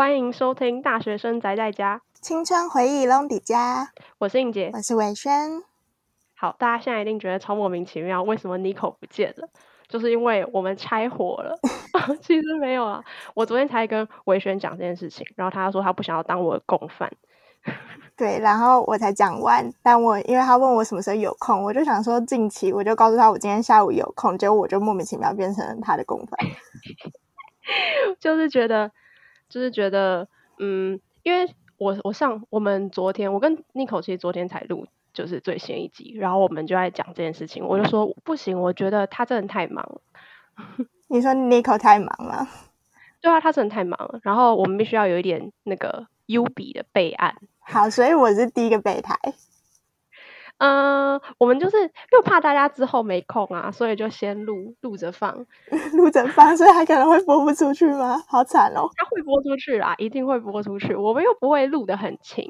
欢迎收听《大学生宅在家》，青春回忆拢底家。我是英杰，我是伟轩。好，大家现在一定觉得超莫名其妙，为什么 Nico 不见了？就是因为我们拆伙了。其实没有啊，我昨天才跟伟轩讲这件事情，然后他说他不想要当我的共犯。对，然后我才讲完，但我因为他问我什么时候有空，我就想说近期，我就告诉他我今天下午有空，结果我就莫名其妙变成了他的共犯。就是觉得。就是觉得，嗯，因为我我上我们昨天我跟 Nico 其实昨天才录就是最新一集，然后我们就在讲这件事情，我就说不行，我觉得他真的太忙了。你说 Nico 太忙了？对啊，他真的太忙了。然后我们必须要有一点那个优比的备案。好，所以我是第一个备胎。嗯，我们就是又怕大家之后没空啊，所以就先录录着放，录着放，所以还可能会播不出去吗？好惨哦！它会播出去啊，一定会播出去。我们又不会录的很勤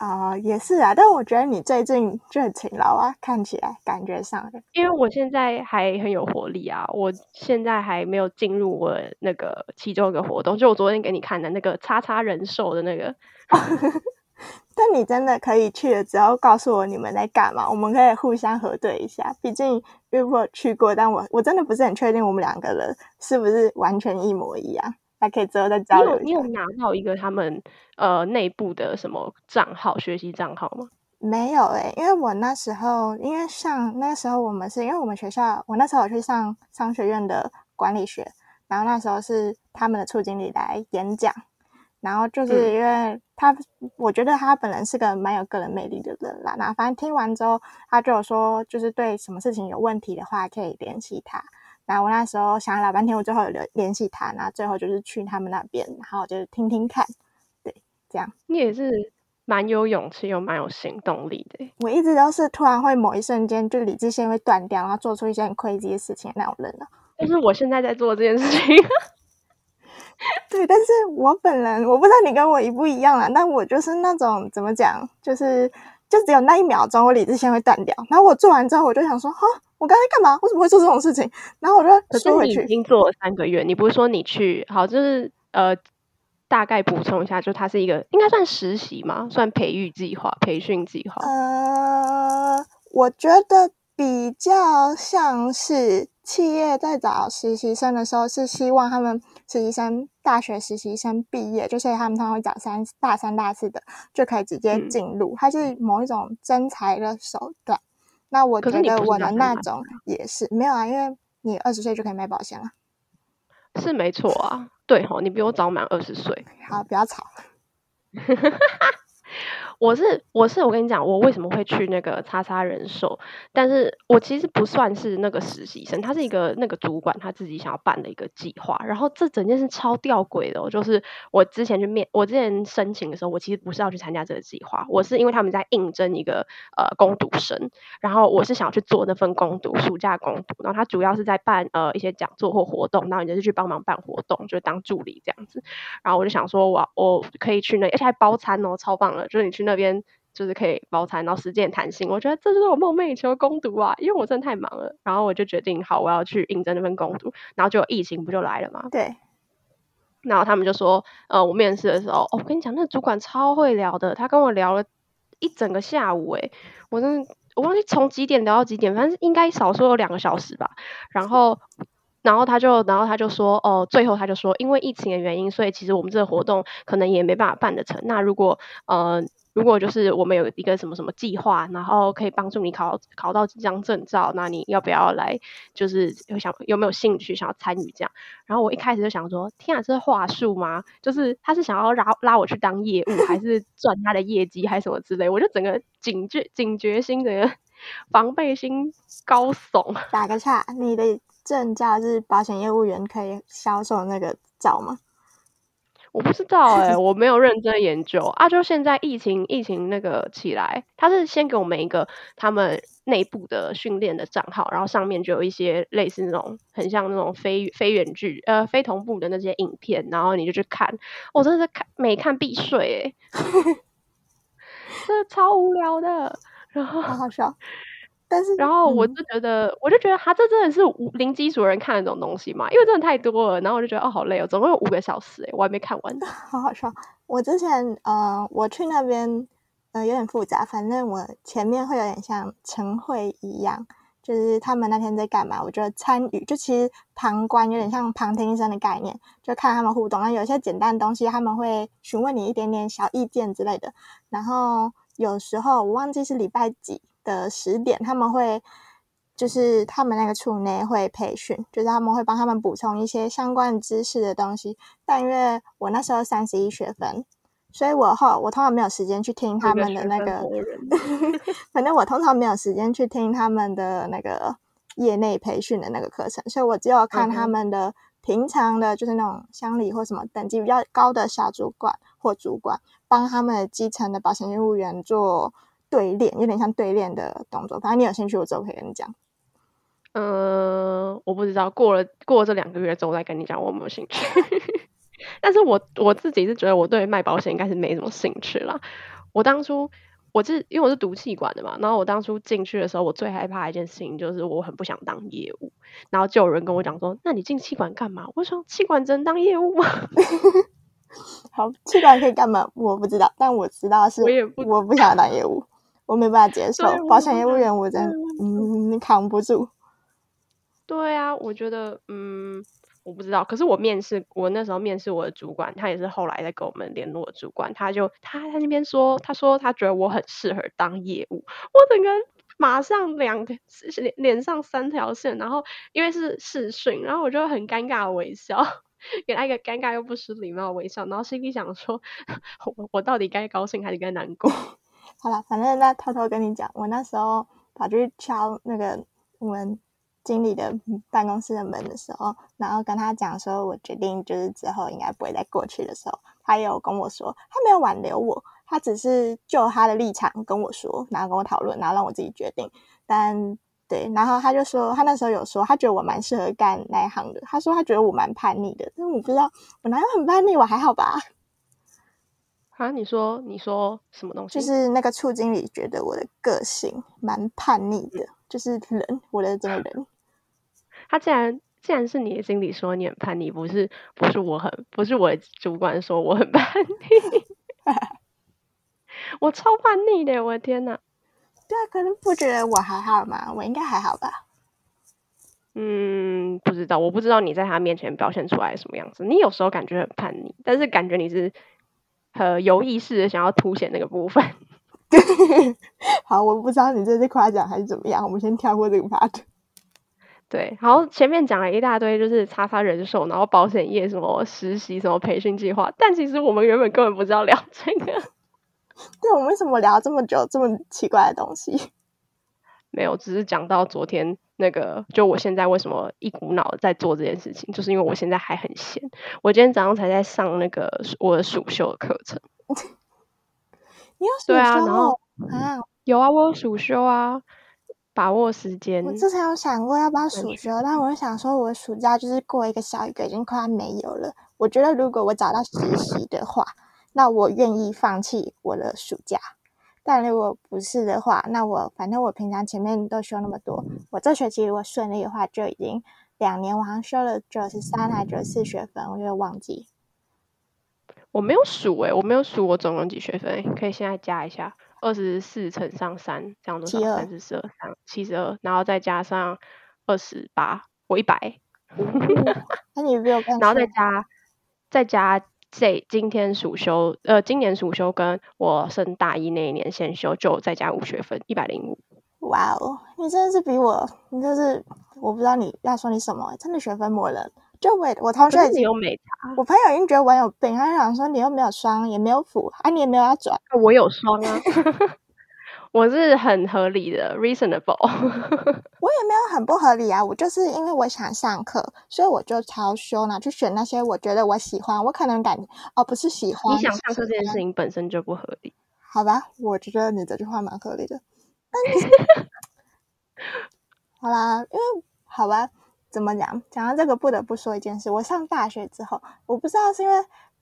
啊、呃，也是啊。但我觉得你最近就很勤劳啊，看起来感觉上，因为我现在还很有活力啊。我现在还没有进入我那个其中一个活动，就我昨天给你看的那个叉叉人寿的那个。但你真的可以去了之后告诉我你们在干嘛，我们可以互相核对一下。毕竟因为我去过，但我我真的不是很确定我们两个人是不是完全一模一样。还可以之后再交流。你有你有拿到一个他们呃内部的什么账号学习账号吗？没有诶、欸，因为我那时候因为上那时候我们是因为我们学校我那时候我去上商学院的管理学，然后那时候是他们的处经理来演讲。然后就是因为他，嗯、我觉得他本人是个蛮有个人魅力的人啦。那反正听完之后，他就有说，就是对什么事情有问题的话，可以联系他。然后我那时候想了老半天，我最后有联联系他，然后最后就是去他们那边，然后就是听听看，对，这样。你也是蛮有勇气又蛮有行动力的。我一直都是突然会某一瞬间就理智线会断掉，然后做出一些很 crazy 的事情的那种人呢。就是我现在在做这件事情。对，但是我本人我不知道你跟我一不一样啦，但我就是那种怎么讲，就是就只有那一秒钟我理智线会断掉，然后我做完之后我就想说，哈，我刚才干嘛？为什么会做这种事情？然后我就说回去。可是你已经做了三个月，你不是说你去好，就是呃，大概补充一下，就它是一个应该算实习嘛？算培育计划、培训计划？呃，我觉得比较像是企业在找实习生的时候，是希望他们。实习生，大学实习生毕业，就是他们通常会找三大三大四的，就可以直接进入，它是某一种征才的手段。那我觉得我的那种也是，是没有啊，因为你二十岁就可以买保险了，是没错啊。对吼，你比我早满二十岁。好，不要吵。我是我是我跟你讲，我为什么会去那个叉叉人寿？但是我其实不算是那个实习生，他是一个那个主管他自己想要办的一个计划。然后这整件事超吊诡的，哦就是我之前去面，我之前申请的时候，我其实不是要去参加这个计划，我是因为他们在应征一个呃工读生，然后我是想要去做那份工读，暑假工读。然后他主要是在办呃一些讲座或活动，然后你就是去帮忙办活动，就当助理这样子。然后我就想说我我可以去那，而且还包餐哦，超棒的，就是你去。那边就是可以包餐，然后时间弹性，我觉得这就是我梦寐以求的攻读啊！因为我真的太忙了，然后我就决定好，我要去应征那份攻读，然后就疫情不就来了嘛？对。然后他们就说，呃，我面试的时候，哦，我跟你讲，那个主管超会聊的，他跟我聊了一整个下午，诶，我真的我忘记从几点聊到几点，反正应该少说有两个小时吧。然后，然后他就，然后他就说，哦、呃，最后他就说，因为疫情的原因，所以其实我们这个活动可能也没办法办得成。那如果，呃。如果就是我们有一个什么什么计划，然后可以帮助你考考到几张证照，那你要不要来？就是有想有没有兴趣想要参与这样？然后我一开始就想说，天啊，这是话术吗？就是他是想要拉拉我去当业务，还是赚他的业绩，还是什么之类？我就整个警觉警觉心，整个防备心高耸。打个岔，你的证照是保险业务员可以销售那个照吗？我不知道哎、欸，我没有认真研究啊。就现在疫情疫情那个起来，他是先给我们一个他们内部的训练的账号，然后上面就有一些类似那种很像那种非非远距呃非同步的那些影片，然后你就去看。我真的是看每看必睡哎、欸，真的超无聊的。然后好好笑。但是，然后我就觉得，嗯、我就觉得他这真的是零基础人看的这种东西嘛，因为真的太多了。然后我就觉得，哦，好累哦，总共有五个小时，哎，我还没看完。好好笑。我之前，呃，我去那边，呃，有点复杂。反正我前面会有点像晨会一样，就是他们那天在干嘛，我就参与，就其实旁观，有点像旁听一声的概念，就看他们互动。那有些简单的东西，他们会询问你一点点小意见之类的。然后有时候我忘记是礼拜几的十点，他们会。就是他们那个处内会培训，就是他们会帮他们补充一些相关知识的东西。但因为我那时候三十一学分，所以我后我通常没有时间去听他们的那个，反正我通常没有时间去听他们的那个业内培训的那个课程，所以我只有看他们的平常的，就是那种乡里或什么等级比较高的小主管或主管，帮他们基层的保险业务员做对练，有点像对练的动作。反正你有兴趣，我之后可以跟你讲。嗯，我不知道过了过了这两个月之后再跟你讲我有没有兴趣。但是我我自己是觉得我对卖保险应该是没什么兴趣啦。我当初我是因为我是读气管的嘛，然后我当初进去的时候，我最害怕的一件事情就是我很不想当业务。然后就有人跟我讲说：“那你进气管干嘛？”我说：“气管只能当业务吗？”好，气管可以干嘛？我不知道，但我知道是我也不我不想当业务，我没办法接受保险业务员，我真的嗯，你扛不住。对啊，我觉得，嗯，我不知道。可是我面试，我那时候面试我的主管，他也是后来在跟我们联络的主管，他就他在那边说，他说他觉得我很适合当业务，我整个马上两个脸脸上三条线，然后因为是视讯，然后我就很尴尬的微笑，给他一个尴尬又不失礼貌的微笑，然后心里想说，我我到底该高兴还是该难过？好了，反正那偷偷跟你讲，我那时候跑去敲那个我们。经理的办公室的门的时候，然后跟他讲说，我决定就是之后应该不会再过去的时候，他也有跟我说，他没有挽留我，他只是就他的立场跟我说，然后跟我讨论，然后让我自己决定。但对，然后他就说，他那时候有说，他觉得我蛮适合干那一行的。他说他觉得我蛮叛逆的，但我不知道我哪有很叛逆，我还好吧？啊，你说你说什么东西？就是那个处经理觉得我的个性蛮叛逆的，就是人，我的这个人。他既然既然是你的经理说你很叛逆，不是不是我很不是我的主管说我很叛逆，我超叛逆的，我的天哪！对啊，可能不觉得我还好吗？我应该还好吧？嗯，不知道，我不知道你在他面前表现出来什么样子。你有时候感觉很叛逆，但是感觉你是很有意识的想要凸显那个部分。好，我不知道你这是夸奖还是怎么样，我们先跳过这个 part。对，然后前面讲了一大堆，就是叉叉人寿，然后保险业什么实习什么培训计划，但其实我们原本根本不知道聊这个。对，我们为什么聊这么久这么奇怪的东西？没有，只是讲到昨天那个，就我现在为什么一股脑的在做这件事情，就是因为我现在还很闲。我今天早上才在上那个我的暑修的课程。你有暑修？对啊，然后啊，有啊，我有暑修啊。把握时间。我之前有想过要不要暑修，但我想说，我的暑假就是过一个小一个，已经快要没有了。我觉得如果我找到实习的话，那我愿意放弃我的暑假。但如果不是的话，那我反正我平常前面都修那么多，我这学期如果顺利的话，就已经两年，我好像修了九十三还九十四学分，我有点忘记。我没有数诶、欸，我没有数我总共几学分，可以现在加一下。二十四乘上三，这样多少？三十二，三七十二，然后再加上二十八，我一百。那你没有看？然后再加再加这今天暑修，呃，今年暑修跟我升大一那一年先修，就再加五学分，一百零五。哇哦，你真的是比我，你就是我不知道你要说你什么，真的学分魔人。就我我同学已经有美差，我朋友已经觉得我有病，他就想说你又没有双，也没有辅，啊，你也没有要转，我有双啊，我是很合理的，reasonable，我也没有很不合理啊，我就是因为我想上课，所以我就超修呢，去选那些我觉得我喜欢，我可能感觉哦不是喜欢，你想上课这件事情本身就不合理，好吧，我觉得你这句话蛮合理的，好啦，因为好吧。怎么讲？讲到这个，不得不说一件事。我上大学之后，我不知道是因为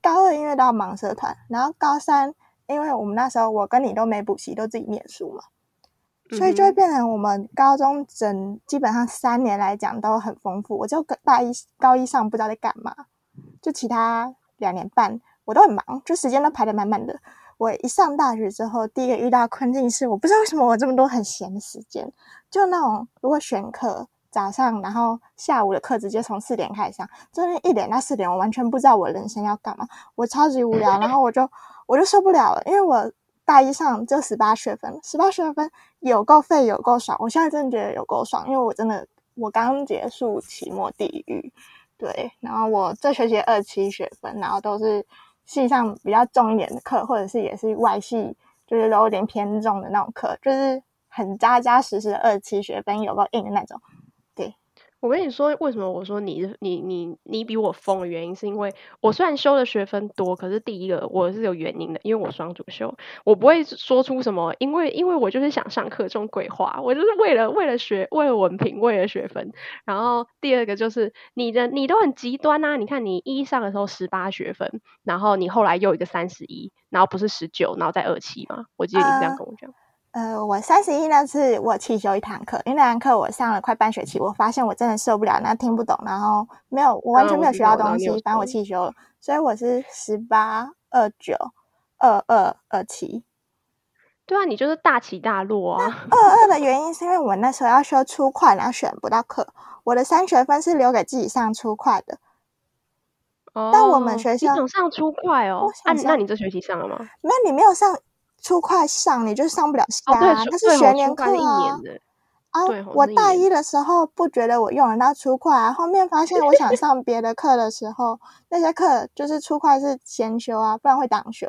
高二因为都要忙社团，然后高三因为我们那时候我跟你都没补习，都自己念书嘛。所以就会变成我们高中整基本上三年来讲都很丰富。我就大一高一上不知道在干嘛，就其他两年半我都很忙，就时间都排得满满的。我一上大学之后，第一个遇到困境是我不知道为什么我这么多很闲的时间，就那种如果选课早上，然后下午的课直接从四点开始上，中间一点到四点我完全不知道我人生要干嘛，我超级无聊，然后我就我就受不了了，因为我。大一上就十八学分，十八学分有够费，有够爽。我现在真的觉得有够爽，因为我真的我刚结束期末地狱，对。然后我这学期二七学分，然后都是系上比较重一点的课，或者是也是外系，就是都有点偏重的那种课，就是很扎扎实实的二七学分，有够硬的那种。我跟你说，为什么我说你你你你比我疯的原因，是因为我虽然修的学分多，可是第一个我是有原因的，因为我双主修，我不会说出什么，因为因为我就是想上课这种鬼话，我就是为了为了学，为了文凭，为了学分。然后第二个就是你的你都很极端啊，你看你一上的时候十八学分，然后你后来又一个三十一，然后不是十九，然后再二七嘛，我记得你这样跟我讲。Uh 呃，我三十一那次我弃修一堂课，因为那堂课我上了快半学期，我发现我真的受不了，那听不懂，然后没有，我完全没有学到东西，反正我弃修了，所以我是十八二九二二二七。对啊，你就是大起大落啊。二二的原因是因为我那时候要修初快，然后选不到课，我的三学分是留给自己上初快的。哦，但我们学校你想上初快哦？那、啊、那你这学期上了吗？没有，你没有上。初快上你就上不了下，啊，那，哦，是学年课啊。啊，我大一的时候不觉得我用得到初快啊，后面发现我想上别的课的时候，那些课就是初快是先修啊，不然会挡修。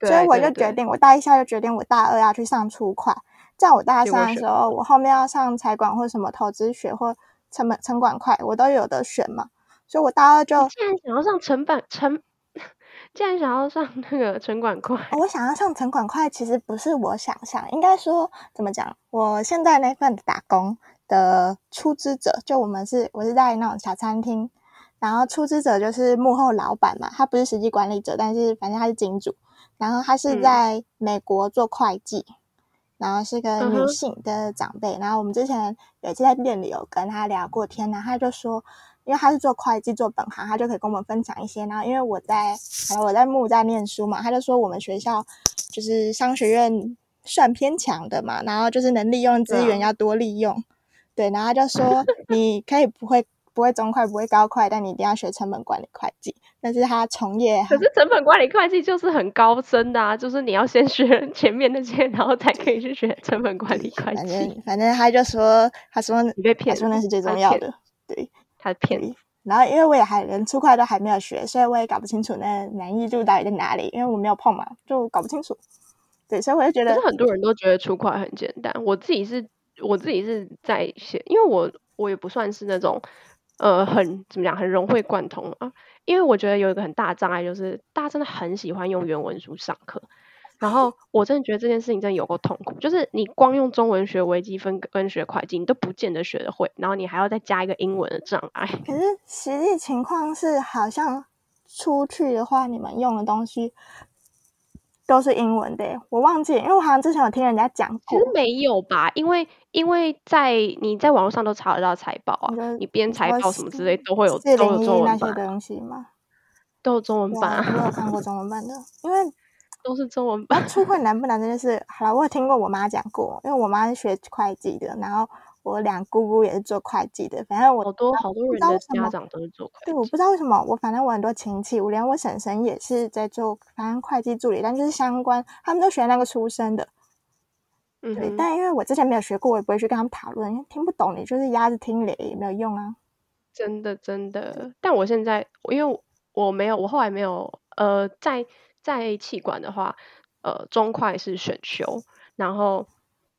所以我就决定，我大一下就决定，我大二要去上初快。在我大三的时候，我后面要上财管或什么投资学或成本成管快，我都有的选嘛。所以我大二就现在想要上成本成。既然想要上那个城管会，我想要上城管快，其实不是我想象，应该说怎么讲？我现在那份打工的出资者，就我们是，我是在那种小餐厅，然后出资者就是幕后老板嘛，他不是实际管理者，但是反正他是金主，然后他是在美国做会计，嗯、然后是个女性的长辈，嗯、然后我们之前有一次在店里有跟他聊过天，然后他就说。因为他是做会计做本行，他就可以跟我们分享一些。然后因为我在，我在木在念书嘛，他就说我们学校就是商学院算偏强的嘛，然后就是能利用资源要多利用。对，然后他就说 你可以不会不会中快不会高快，但你一定要学成本管理会计。但是他从业，可是成本管理会计就是很高深的啊，就是你要先学前面那些，然后才可以去学成本管理会计。反正反正他就说，他说你被骗，他说那是最重要的，对。他骗，然后因为我也还连初会都还没有学，所以我也搞不清楚那难易度到底在哪里，因为我没有碰嘛，就搞不清楚。对，所以我就觉得，很多人都觉得初会很简单。我自己是，我自己是在写，因为我我也不算是那种呃很怎么讲很融会贯通啊，因为我觉得有一个很大的障碍就是大家真的很喜欢用原文书上课。然后我真的觉得这件事情真的有够痛苦，就是你光用中文学微积分跟学会计，你都不见得学得会，然后你还要再加一个英文的障碍。可是实际情况是，好像出去的话，你们用的东西都是英文的。我忘记，因为我好像之前有听人家讲过。其实没有吧？因为因为在你在网络上都查得到财报啊，你编财报什么之类都会有都有中文版那些东西吗？都有中文版。我没有看过 中文版的，因为。都是中文版。初会难不难真的是，好了，我有听过我妈讲过，因为我妈是学会计的，然后我两姑姑也是做会计的，反正我好多好多人的家长都是做会计。对，我不知道为什么，我反正我很多亲戚，我连我婶婶也是在做，反正会计助理，但就是相关，他们都学那个出身的。嗯，对，但因为我之前没有学过，我也不会去跟他们讨论，因为听不懂，你就是压着听雷也没有用啊。真的真的，但我现在因为我没有，我后来没有呃在。在气管的话，呃，中会是选修，然后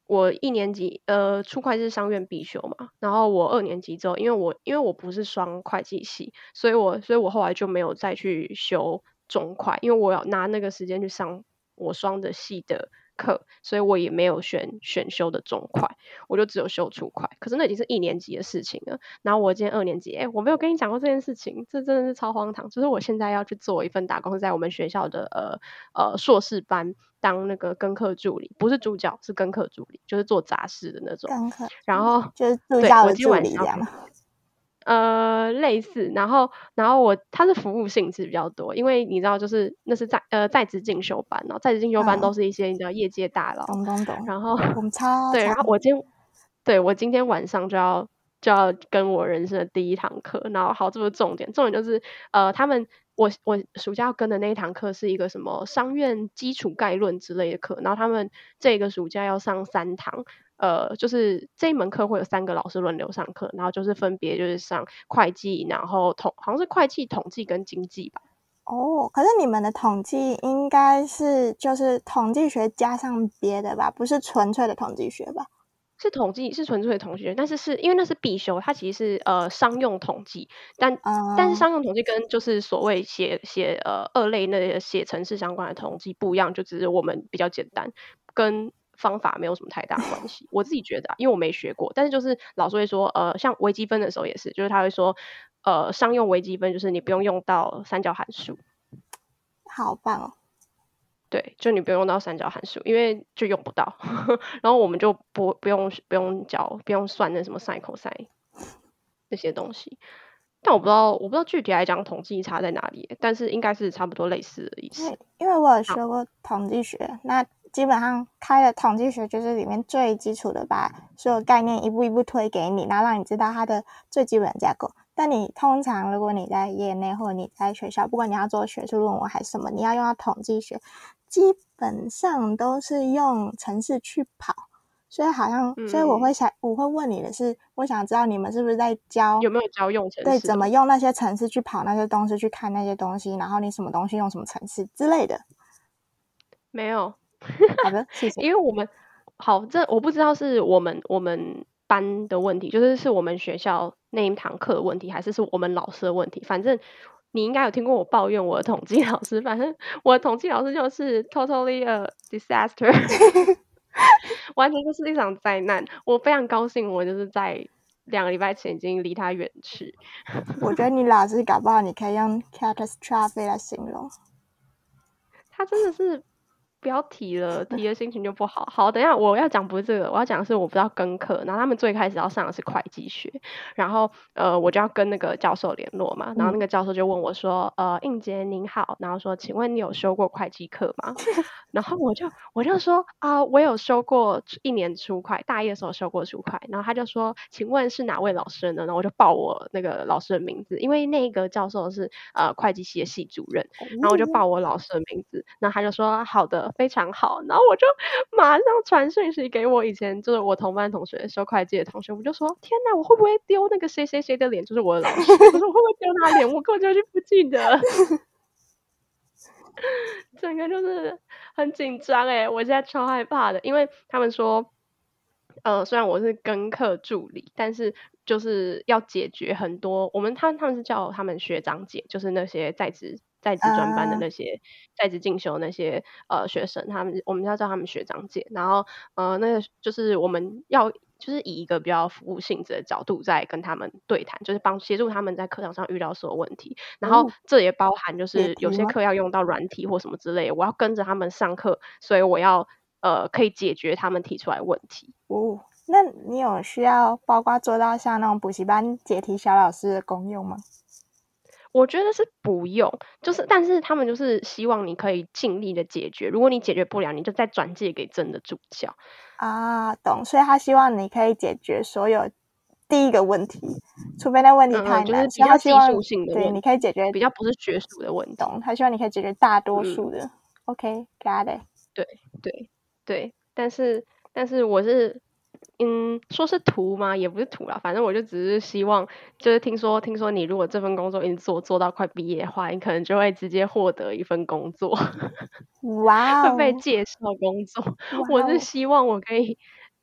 我一年级，呃，初会是商院必修嘛，然后我二年级之后，因为我因为我不是双会计系，所以我所以我后来就没有再去修中会，因为我要拿那个时间去上我双的系的课，所以我也没有选选修的中快，我就只有修初快。可是那已经是一年级的事情了。然后我今天二年级，哎，我没有跟你讲过这件事情，这真的是超荒唐。就是我现在要去做一份打工，在我们学校的呃呃硕士班当那个跟课助理，不是助教，是跟课助理，就是做杂事的那种。跟课，然后就是助教的助理这样。呃，类似，然后，然后我它是服务性质比较多，因为你知道，就是那是在呃在职进修班，然后在职进修班都是一些你知道业界大佬，懂懂懂。然后我们超对，然后我今天对我今天晚上就要就要跟我人生的第一堂课，然后好，这个重点，重点就是呃，他们我我暑假要跟的那一堂课是一个什么商院基础概论之类的课，然后他们这个暑假要上三堂。呃，就是这一门课会有三个老师轮流上课，然后就是分别就是上会计，然后统好像是会计、统计跟经济吧。哦，可是你们的统计应该是就是统计学加上别的吧，不是纯粹的统计学吧？是统计，是纯粹的统计学，但是是因为那是必修，它其实是呃商用统计，但、嗯、但是商用统计跟就是所谓写写呃二类那些写程式相关的统计不一样，就只是我们比较简单跟。方法没有什么太大关系，我自己觉得啊，因为我没学过，但是就是老师会说，呃，像微积分的时候也是，就是他会说，呃，商用微积分就是你不用用到三角函数，好棒哦。对，就你不用用到三角函数，因为就用不到，然后我们就不不用不用教不用算那什么 sin cos 那些东西，但我不知道我不知道具体来讲统计差在哪里，但是应该是差不多类似的意思。因为我有学过统计学，那。基本上开了统计学就是里面最基础的，把所有概念一步一步推给你，然后让你知道它的最基本的架构。但你通常如果你在业内或者你在学校，不管你要做学术论文还是什么，你要用到统计学，基本上都是用程式去跑。所以好像，嗯、所以我会想，我会问你的是，我想知道你们是不是在教有没有教用程式？对，怎么用那些程式去跑那些东西，去看那些东西，然后你什么东西用什么程式之类的？没有。好的，谢谢。因为我们好，这我不知道是我们我们班的问题，就是是我们学校那一堂课的问题，还是是我们老师的问题。反正你应该有听过我抱怨我的统计老师，反正我的统计老师就是 totally a disaster，完全就是一场灾难。我非常高兴，我就是在两个礼拜前已经离他远去。我觉得你老师搞不好你可以用 catastrophe 来形容，他真的是。不要提了，提了心情就不好。好，等一下我要讲不是这个，我要讲的是我不知道跟课，然后他们最开始要上的是会计学，然后呃我就要跟那个教授联络嘛，然后那个教授就问我说，呃应杰您好，然后说请问你有修过会计课吗？然后我就我就说啊、呃、我有修过一年初会，大一的时候修过初会，然后他就说请问是哪位老师呢？然后我就报我那个老师的名字，因为那个教授是呃会计系的系主任，然后我就报我老师的名字，然后他就说好的。非常好，然后我就马上传讯息给我以前就是我同班同学修会计的同学，我就说天哪，我会不会丢那个谁谁谁的脸？就是我的老师，我说我会不会丢他脸？我根本就是不记得，整个就是很紧张哎，我现在超害怕的，因为他们说，呃，虽然我是跟课助理，但是就是要解决很多我们他他们是叫他们学长姐，就是那些在职。在职专班的那些，在职进修那些呃学生，他们我们要叫他们学长姐，然后呃那个就是我们要就是以一个比较服务性质的角度在跟他们对谈，就是帮协助他们在课堂上遇到所有问题，然后这也包含就是有些课要用到软体或什么之类的，我要跟着他们上课，所以我要呃可以解决他们提出来问题。哦，那你有需要包括做到像那种补习班解题小老师的功用吗？我觉得是不用，就是但是他们就是希望你可以尽力的解决，如果你解决不了，你就再转借给真的助教啊，懂。所以他希望你可以解决所有第一个问题，除非那问题太难，嗯、就是比较技术性的问题，对，你可以解决比较不是学术的问题。懂，他希望你可以解决大多数的。嗯、OK，got、okay, it。对对对，但是但是我是。嗯，说是图吗？也不是图啦，反正我就只是希望，就是听说，听说你如果这份工作一直做做到快毕业的话，你可能就会直接获得一份工作。哇、会被介绍工作。我是希望我可以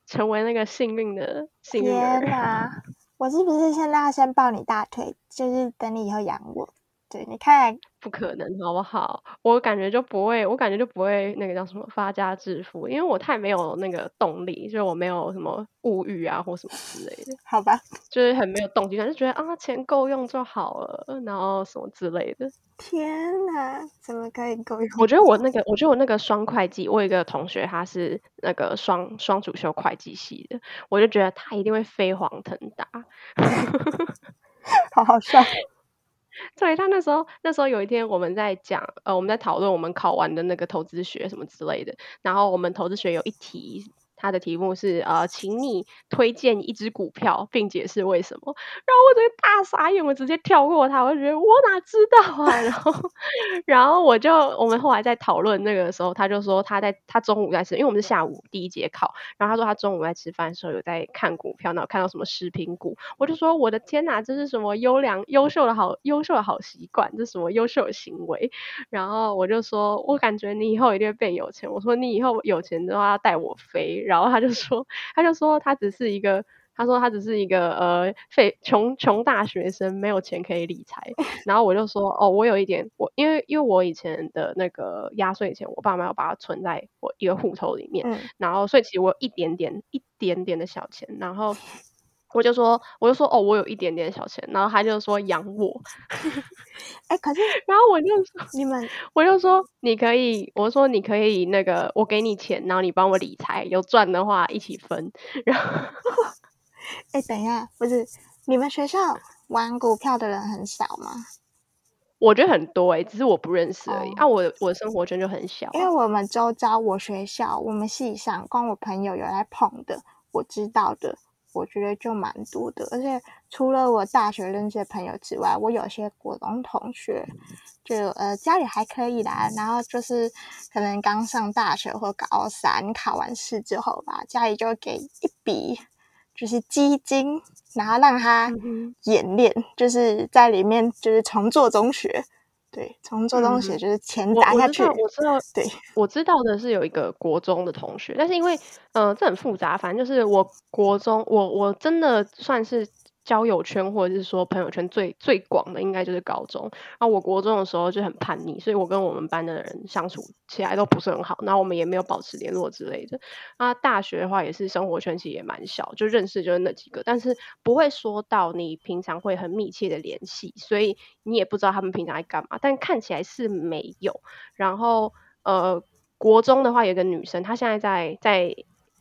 成为那个幸运的幸运儿。天哪！我是不是现在要先抱你大腿，就是等你以后养我？对，你看不可能，好不好？我感觉就不会，我感觉就不会那个叫什么发家致富，因为我太没有那个动力，就是我没有什么物欲啊或什么之类的。好吧，就是很没有动机，就觉得啊钱够用就好了，然后什么之类的。天哪，怎么可以够用？我觉得我那个，我觉得我那个双会计，我有一个同学他是那个双双主修会计系的，我就觉得他一定会飞黄腾达。好好笑。对，他那时候，那时候有一天我们在讲，呃，我们在讨论我们考完的那个投资学什么之类的，然后我们投资学有一题。他的题目是呃，请你推荐一只股票，并解释为什么。然后我直接大傻眼，我直接跳过他，我就觉得我哪知道啊？然后，然后我就我们后来在讨论那个时候，他就说他在他中午在吃，因为我们是下午第一节考，然后他说他中午在吃饭的时候有在看股票，然后看到什么食品股，我就说我的天哪，这是什么优良优秀的好优秀的好习惯，这什么优秀的行为？然后我就说我感觉你以后一定会变有钱，我说你以后有钱的话要带我飞。然后他就说，他就说他只是一个，他说他只是一个呃废穷穷大学生，没有钱可以理财。然后我就说，哦，我有一点，我因为因为我以前的那个压岁钱，我爸妈要把它存在我一个户头里面，嗯、然后所以其实我有一点点一点点的小钱，然后。我就说，我就说，哦，我有一点点小钱，然后他就说养我，哎、欸，可是，然后我就说你们，我就说你可以，我说你可以那个，我给你钱，然后你帮我理财，有赚的话一起分。然后，哎、欸，等一下，不是你们学校玩股票的人很少吗？我觉得很多哎、欸，只是我不认识而已。哦、啊，我我的生活圈就很小，因为我们周遭，我学校，我们系上，光我朋友有来捧的，我知道的。我觉得就蛮多的，而且除了我大学认识的朋友之外，我有些国中同学就呃家里还可以啦，然后就是可能刚上大学或高三考完试之后吧，家里就给一笔就是基金，然后让他演练，就是在里面就是重做中学。对，从做东西就是钱砸下去。嗯、我，我知道，我知道，对，我知道的是有一个国中的同学，但是因为，呃，这很复杂，反正就是我国中，我我真的算是。交友圈或者是说朋友圈最最广的应该就是高中。那我国中的时候就很叛逆，所以我跟我们班的人相处起来都不是很好，然后我们也没有保持联络之类的。那大学的话也是生活圈其实也蛮小，就认识就是那几个，但是不会说到你平常会很密切的联系，所以你也不知道他们平常在干嘛。但看起来是没有。然后呃，国中的话有个女生，她现在在在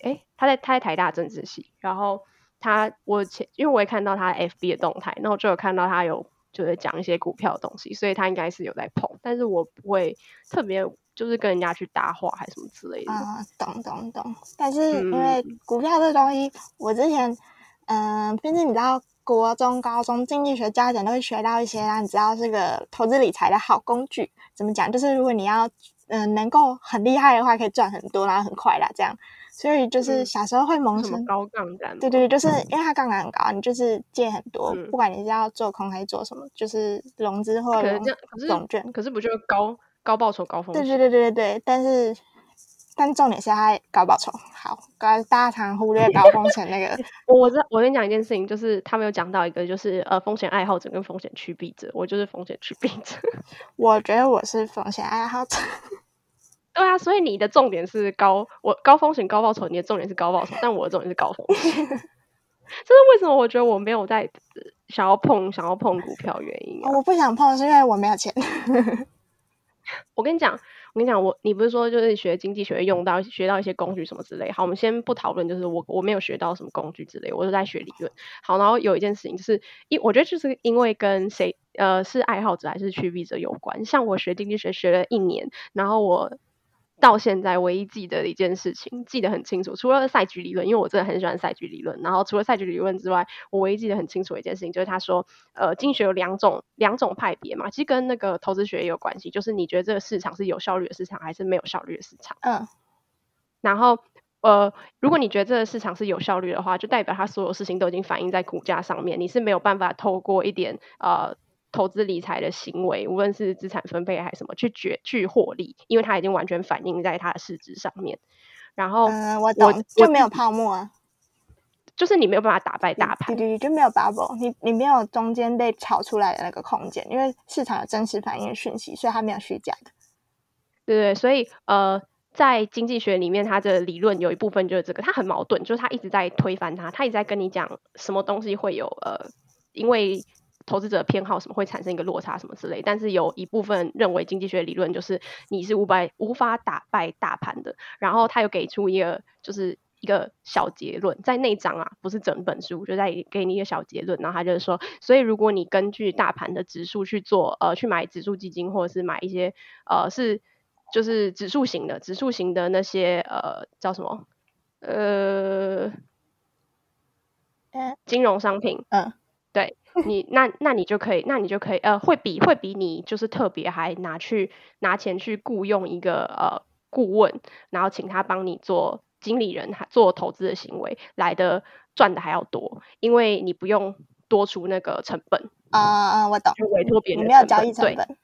诶，她在她在台大政治系，然后。他我前因为我也看到他 FB 的动态，那我就有看到他有就是讲一些股票的东西，所以他应该是有在碰，但是我不会特别就是跟人家去搭话还是什么之类的。啊，懂懂懂。但是因为股票这东西，嗯、我之前嗯，毕、呃、竟你知道，国中、高中经济学加减都会学到一些，让你知道这个投资理财的好工具。怎么讲？就是如果你要嗯、呃、能够很厉害的话，可以赚很多，然后很快啦，这样。所以就是小时候会萌生、嗯、高杠杆，对对对，就是因为它杠杆很高，你就是借很多，嗯、不管你是要做空还是做什么，就是融资或者融券，可是不就高高报酬高风险？对对对对对，但是但重点是它高报酬。好，刚才大家常忽略高风险那个。我知道，我跟你讲一件事情，就是他们有讲到一个，就是呃风险爱好者跟风险趋避者，我就是风险趋避者。我觉得我是风险爱好者。对啊，所以你的重点是高，我高风险高报酬，你的重点是高报酬，但我的重点是高风险。这是为什么？我觉得我没有在想要碰想要碰股票原因、啊。我不想碰，是因为我没有钱。我跟你讲，我跟你讲，我你不是说就是学经济学用到学到一些工具什么之类？好，我们先不讨论，就是我我没有学到什么工具之类，我是在学理论。好，然后有一件事情就是，因我觉得就是因为跟谁呃是爱好者还是趋避者有关。像我学经济学学了一年，然后我。到现在唯一记得的一件事情，记得很清楚，除了赛局理论，因为我真的很喜欢赛局理论。然后除了赛局理论之外，我唯一记得很清楚的一件事情，就是他说，呃，经济学有两种两种派别嘛，其实跟那个投资学也有关系，就是你觉得这个市场是有效率的市场，还是没有效率的市场？嗯。然后，呃，如果你觉得这个市场是有效率的话，就代表它所有事情都已经反映在股价上面，你是没有办法透过一点呃。投资理财的行为，无论是资产分配还是什么，去决去获利，因为它已经完全反映在它的市值上面。然后，嗯，我就没有泡沫啊。就是你没有办法打败大盘，对对对，就没有 bubble，你你没有中间被炒出来的那个空间，因为市场有真实反映的讯息，所以它没有虚假的。对对，所以呃，在经济学里面，它的理论有一部分就是这个，它很矛盾，就是它一直在推翻它，它一直在跟你讲什么东西会有呃，因为投资者偏好什么会产生一个落差什么之类，但是有一部分认为经济学理论就是你是无法无法打败大盘的，然后他又给出一个就是。一个小结论，在那章啊，不是整本书，就在给你一个小结论。然后他就是说，所以如果你根据大盘的指数去做，呃，去买指数基金，或者是买一些，呃，是就是指数型的，指数型的那些，呃，叫什么？呃，金融商品。嗯，对 你，那那你就可以，那你就可以，呃，会比会比你就是特别还拿去拿钱去雇佣一个呃顾问，然后请他帮你做。经理人还做投资的行为来的赚的还要多，因为你不用多出那个成本啊、uh, 我懂，就委托别人，你没有交易成本，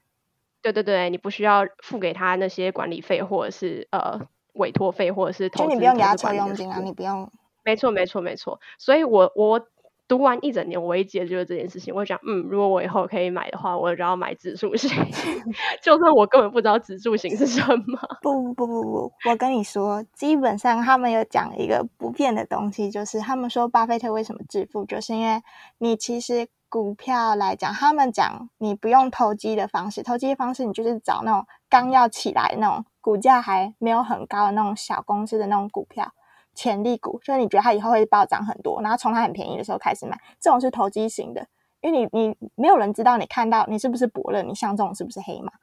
对对对对，你不需要付给他那些管理费或者是呃委托费或者是投资，就你不用给他抽佣金啊，你不用，没错没错没错，所以我我。读完一整年，我唯一记得就是这件事情。我想，嗯，如果我以后可以买的话，我就要买指数型，就算我根本不知道指数型是什么。不不不不不，我跟你说，基本上他们有讲一个不变的东西，就是他们说巴菲特为什么致富，就是因为你其实股票来讲，他们讲你不用投机的方式，投机的方式你就是找那种刚要起来那种股价还没有很高的那种小公司的那种股票。潜力股，就是你觉得它以后会暴涨很多，然后从它很便宜的时候开始买，这种是投机型的，因为你你没有人知道你看到你是不是伯乐，你像这种是不是黑马？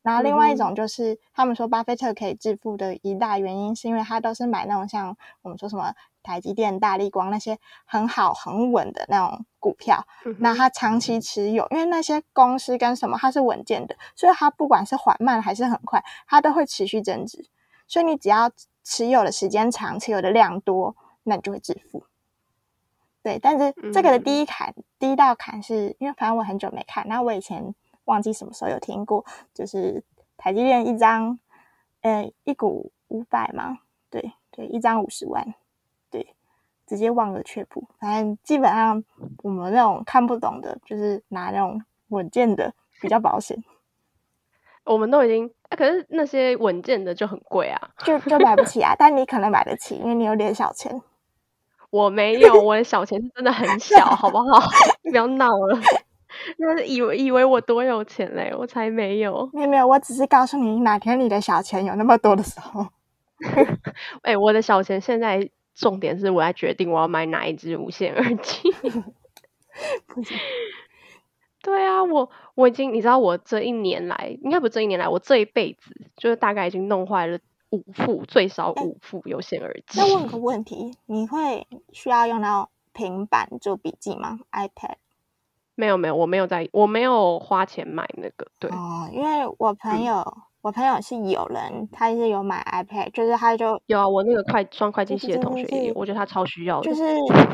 然后另外一种就是、嗯、他们说巴菲特可以致富的一大原因，是因为他都是买那种像我们说什么台积电、大立光那些很好很稳的那种股票，那、嗯、他长期持有，因为那些公司跟什么它是稳健的，所以它不管是缓慢还是很快，它都会持续增值，所以你只要。持有的时间长，持有的量多，那你就会致富。对，但是这个的第一坎，嗯、第一道坎是因为反正我很久没看，那我以前忘记什么时候有听过，就是台积电一张，呃，一股五百嘛，对对，一张五十万，对，直接忘了却步。反正基本上我们那种看不懂的，就是拿那种稳健的比较保险。我们都已经。啊、可是那些稳健的就很贵啊，就就买不起啊。但你可能买得起，因为你有点小钱。我没有，我的小钱是真的很小，好不好？不要闹了。那是以为以为我多有钱嘞，我才没有。没有没有，我只是告诉你，哪天你的小钱有那么多的时候。哎、欸，我的小钱现在重点是我在决定我要买哪一只无线耳机。对啊，我我已经你知道，我这一年来，应该不是这一年来，我这一辈子就是大概已经弄坏了五副，最少五副有线耳机。那问个问题，你会需要用到平板做笔记吗？iPad？没有没有，我没有在，我没有花钱买那个。对哦，因为我朋友。嗯我朋友是有人，他是有买 iPad，就是他就有啊。我那个会双会计系的同学也有，我觉得他超需要的。就是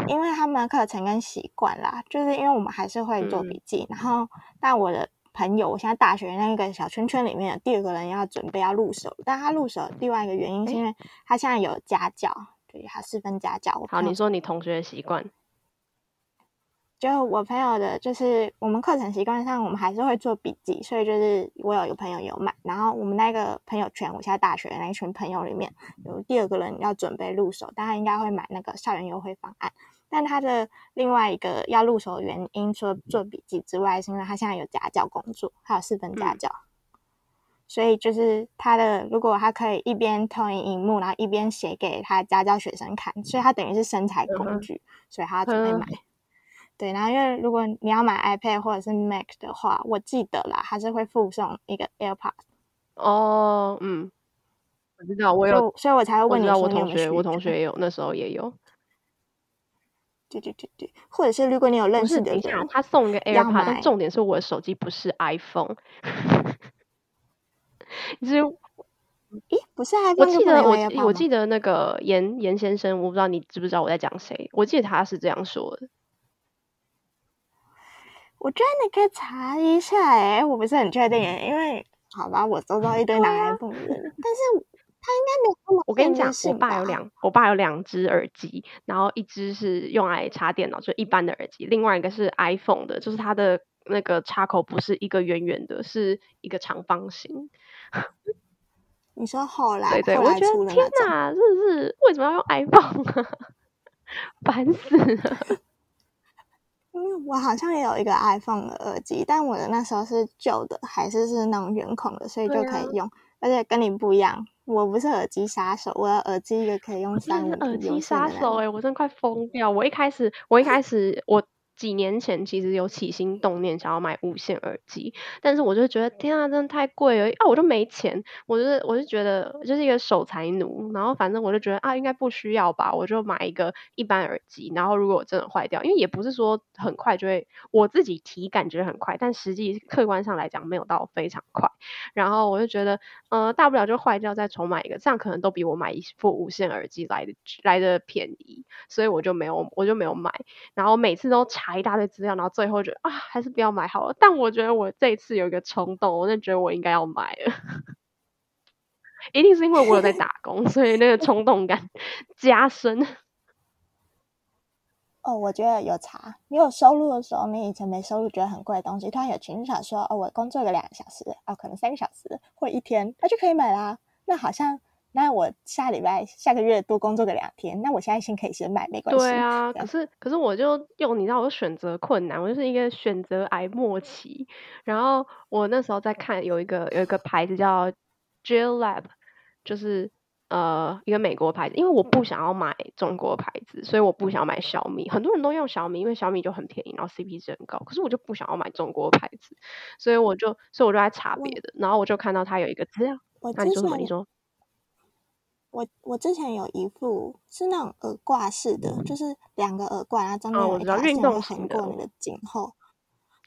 因为他们的课程跟习惯啦，就是因为我们还是会做笔记。嗯、然后，但我的朋友，我现在大学那个小圈圈里面的第二个人要准备要入手，但他入手另外一个原因是因为他现在有家教，对，他四分家教。好，你说你同学的习惯。就我朋友的，就是我们课程习惯上，我们还是会做笔记，所以就是我有一个朋友有买，然后我们那个朋友圈，我现在大学的那一群朋友里面有第二个人要准备入手，但他应该会买那个校园优惠方案。但他的另外一个要入手的原因，除了做笔记之外，是因为他现在有家教工作，还有四分家教，嗯、所以就是他的如果他可以一边投影荧幕，然后一边写给他家教学生看，所以他等于是身材工具，嗯、所以他要准备买。嗯对，然后因为如果你要买 iPad 或者是 Mac 的话，我记得啦，还是会附送一个 AirPods。哦，嗯，我知道，我有，所以，我才会问你说，我同学，我同学也有，那时候也有。对对对对，或者是如果你有认识的人，他送一个 AirPods，但重点是我的手机不是 iPhone。你是？咦，不是 iPhone？我记得我我记得那个严严先生，我不知道你知不知道我在讲谁？我记得他是这样说的。我觉得你可以查一下，哎，我不是很确定，因为好吧，我收到一堆拿 iPhone 但是 他应该没有那么。我跟你讲，我爸有两，我爸有两只耳机，然后一只是用来插电脑，就一般的耳机，另外一个是 iPhone 的，就是它的那个插口不是一个圆圆的，是一个长方形。你说后来，对对，我觉得天哪，真的是为什么要用 iPhone 啊？烦死了！因为我好像也有一个 iPhone 的耳机，但我的那时候是旧的，还是是那种圆孔的，所以就可以用。啊、而且跟你不一样，我不是耳机杀手，我的耳机也可以用三五。耳机杀手哎、欸，我真的快疯掉！我一开始，我一开始我。几年前其实有起心动念想要买无线耳机，但是我就觉得天啊，真的太贵了啊！我就没钱，我就是我就觉得就是一个守财奴，然后反正我就觉得啊，应该不需要吧，我就买一个一般耳机。然后如果真的坏掉，因为也不是说很快就会，我自己体感觉很快，但实际客观上来讲没有到非常快。然后我就觉得，呃，大不了就坏掉再重买一个，这样可能都比我买一副无线耳机来的来的便宜，所以我就没有我就没有买。然后每次都查一大堆资料，然后最后觉得啊，还是不要买好了。但我觉得我这一次有一个冲动，我就觉得我应该要买了，一定是因为我有在打工，所以那个冲动感加深。哦，我觉得有差。你有收入的时候，你以前没收入觉得很贵的东西，突然有情绪说，哦，我工作个两个小时，哦，可能三个小时或一天，那就可以买啦。那好像。那我下礼拜、下个月多工作个两天，那我现在先可以先买，没关系。对啊，可是可是我就用，你知道，我选择困难，我就是一个选择癌末期。然后我那时候在看有一个有一个牌子叫 j l Lab，就是呃一个美国牌子，因为我不想要买中国牌子，所以我不想要买小米。很多人都用小米，因为小米就很便宜，然后 CP 值很高。可是我就不想要买中国牌子，所以我就所以我就在查别的，然后我就看到它有一个资料，那你说什么？你说。我我之前有一副是那种耳挂式的，就是两个耳挂，然后中间有一条线横过你的颈后。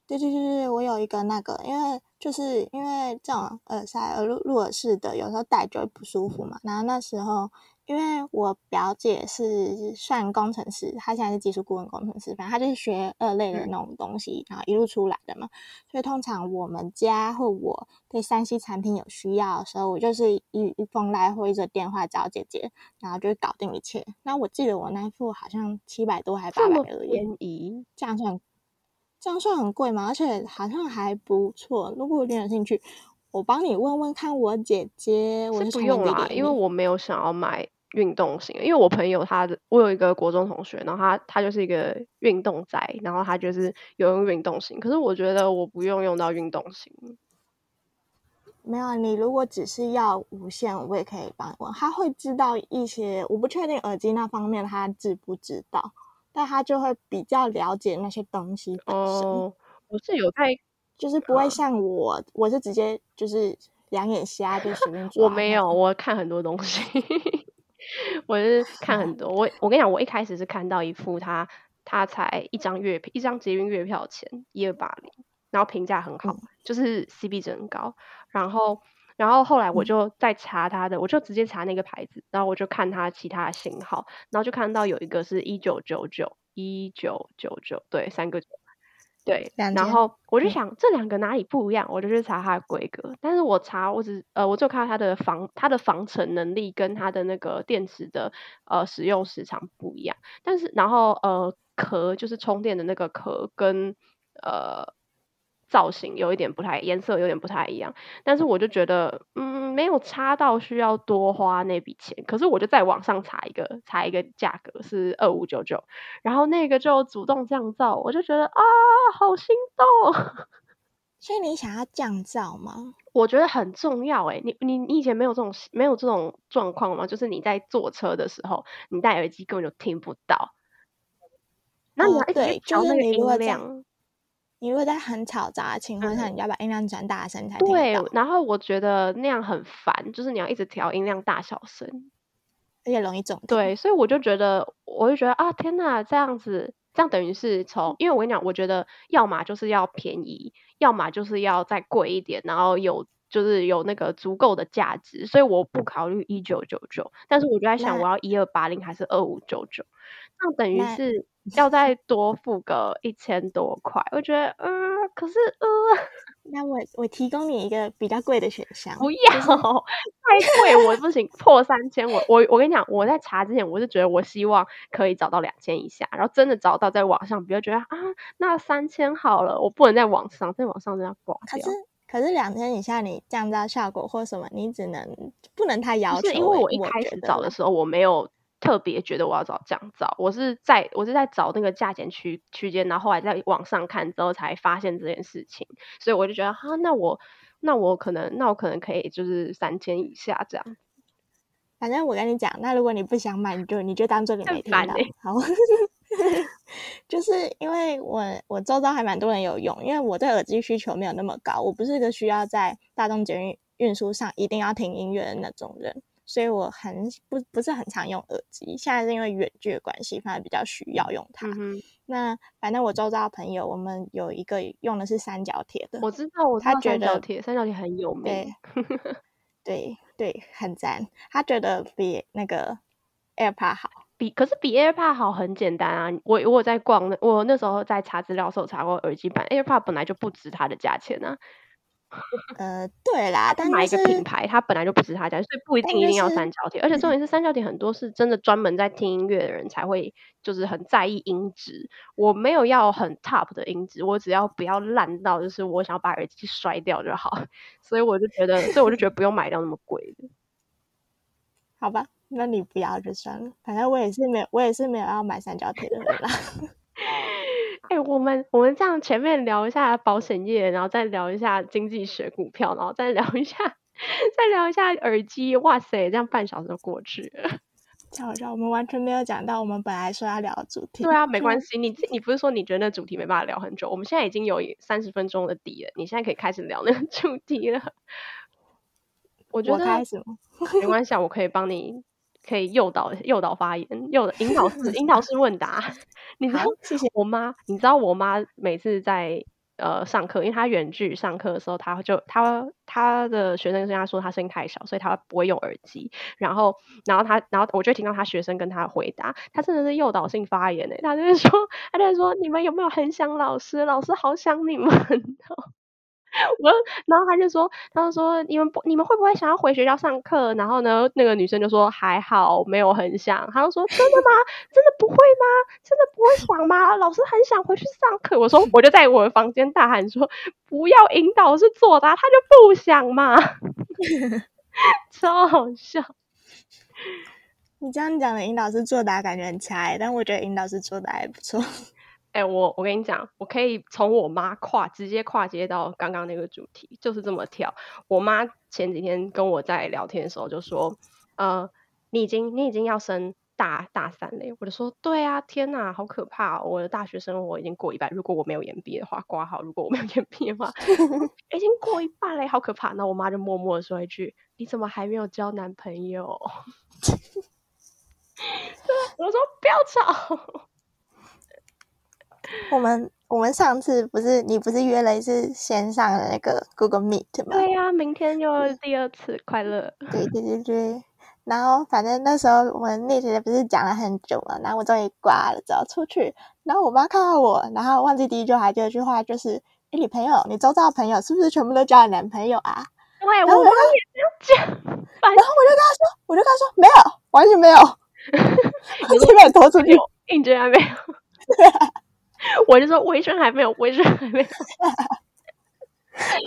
对对对对，我有一个那个，因为就是因为这种耳塞耳入入耳式的，有时候戴就会不舒服嘛。然后那时候。因为我表姐是算工程师，她现在是技术顾问工程师，反正她就是学二类的那种东西，嗯、然后一路出来的嘛。所以通常我们家或我对山西产品有需要的时候，我就是一一封来或一则电话找姐姐，然后就搞定一切。那我记得我那一副好像七百多还八百而已，便宜，这样算这样算很贵吗？而且好像还不错。如果你有兴趣，我帮你问问看我姐姐。我是不用啦，因为我没有想要买。运动型，因为我朋友他的，我有一个国中同学，然后他他就是一个运动宅，然后他就是有用运动型，可是我觉得我不用用到运动型。没有，你如果只是要无线，我也可以帮你问，他会知道一些，我不确定耳机那方面他知不知道，但他就会比较了解那些东西本身。哦，我是有在，就是不会像我，啊、我是直接就是两眼瞎就随便抓。我没有，我看很多东西。我是 看很多，我我跟你讲，我一开始是看到一副他，他才一张月票，一张捷运月票钱一二八零，然后评价很好，嗯、就是 CP 值很高，然后然后后来我就再查他的，嗯、我就直接查那个牌子，然后我就看他其他的型号，然后就看到有一个是一九九九一九九九，对，三个九。对，然后我就想、嗯、这两个哪里不一样，我就去查它的规格。但是我查，我只呃，我就看到它的防它的防尘能力跟它的那个电池的呃使用时长不一样。但是然后呃壳就是充电的那个壳跟呃。造型有一点不太，颜色有点不太一样，但是我就觉得，嗯，没有差到需要多花那笔钱。可是我就在网上查一个，查一个价格是二五九九，然后那个就主动降噪，我就觉得啊，好心动。所以你想要降噪吗？我觉得很重要诶，你你你以前没有这种没有这种状况吗？就是你在坐车的时候，你戴耳机根本就听不到，那你要一直调那个音量。你如果在很嘈杂的情况下，嗯、你要把音量转大声才听。对，然后我觉得那样很烦，就是你要一直调音量大小声，而且容易中。对，所以我就觉得，我就觉得啊，天哪，这样子，这样等于是从，因为我跟你讲，我觉得要么就是要便宜，要么就是要再贵一点，然后有就是有那个足够的价值，所以我不考虑一九九九，但是我就在想，我要一二八零还是二五九九，那等于是。要再多付个一千多块，我觉得，嗯、呃，可是，呃，那我我提供你一个比较贵的选项，不要、就是、太贵，我不行，破三千，我我我跟你讲，我在查之前我是觉得我希望可以找到两千以下，然后真的找到在网上，比如觉得啊，那三千好了，我不能在网上，在网上真的要挂掉。可是可是两千以下你降噪效果或什么，你只能不能太要求，是因为我一开始找的时候我没有。特别觉得我要找降噪，我是在我是在找那个价钱区区间，然后后来在网上看之后才发现这件事情，所以我就觉得哈，那我那我可能那我可能可以就是三千以下这样。反正我跟你讲，那如果你不想买，你就你就当做你没听到。欸、好，就是因为我我周遭还蛮多人有用，因为我对耳机需求没有那么高，我不是一个需要在大众捷运运输上一定要听音乐的那种人。所以我很不不是很常用耳机，现在是因为远距的关系，反而比较需要用它。嗯、那反正我周遭的朋友，我们有一个用的是三角铁的，我知道，我他觉得三角铁三角铁很有名，对 对，对很赞。他觉得比那个 AirPod 好，比可是比 AirPod 好很简单啊。我我有在逛，我那时候在查资料的时候查过耳机版，AirPod 本来就不值它的价钱啊。呃，对啦，但买一个品牌，它本来就不是他家，所以不一定一定要三角铁。而且重点是，三角铁很多是真的专门在听音乐的人才会，就是很在意音质。我没有要很 top 的音质，我只要不要烂到，就是我想要把耳机摔掉就好。所以我就觉得，所以我就觉得不用买到那么贵的。好吧，那你不要就算了。反正我也是没有，我也是没有要买三角铁的人啦。哎、欸，我们我们这样前面聊一下保险业，然后再聊一下经济学股票，然后再聊一下，再聊一下耳机。哇塞，这样半小时就过去了。瞧瞧，我们完全没有讲到我们本来说要聊的主题。对啊，没关系，你你不是说你觉得那主题没办法聊很久？我们现在已经有三十分钟的底了，你现在可以开始聊那个 主题了。我觉得？没关系，我可以帮你。可以诱导诱导发言，诱导引导式 引导式问答。你知道，谢谢我妈。你知道我妈每次在呃上课，因为她远距上课的时候，她就她她的学生跟她说她声音太小，所以她不会用耳机。然后然后她然后我就听到她学生跟她回答，她真的是诱导性发言诶，她就是说她在说你们有没有很想老师？老师好想你们。我，然后他就说，他就说，你们不，你们会不会想要回学校上课？然后呢，那个女生就说还好，没有很想。他就说真的吗？真的不会吗？真的不会想吗？老师很想回去上课。我说，我就在我的房间大喊说，不要引导式作答，他就不想嘛，超好笑。你这样讲的引导式作答感觉很差，但我觉得引导式作答还不错。哎、欸，我我跟你讲，我可以从我妈跨直接跨接到刚刚那个主题，就是这么跳。我妈前几天跟我在聊天的时候就说：“呃，你已经你已经要升大大三了。”我就说：“对啊，天哪，好可怕哦！我的大学生活已经过一半，如果我没有延毕的话，挂号；如果我没有延毕的话，已经过一半了，好可怕。”那我妈就默默的说一句：“你怎么还没有交男朋友？” 我说：“不要吵。”我们我们上次不是你不是约了一次线上的那个 Google Meet 吗？对呀、啊，明天就第二次快乐。对对对对，然后反正那时候我们那天不是讲了很久嘛，然后我终于挂了，之后出去，然后我妈看到我，然后忘记第一句话，第二句话就是：哎，你朋友，你周遭的朋友是不是全部都交了男朋友啊？对，我妈也这样讲。然后我就跟她说，我就跟她说没有，完全没有，完全没有拖出去，一直还没有。对啊。我就说微生还没有，微生还没有，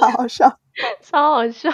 好好笑，超好笑，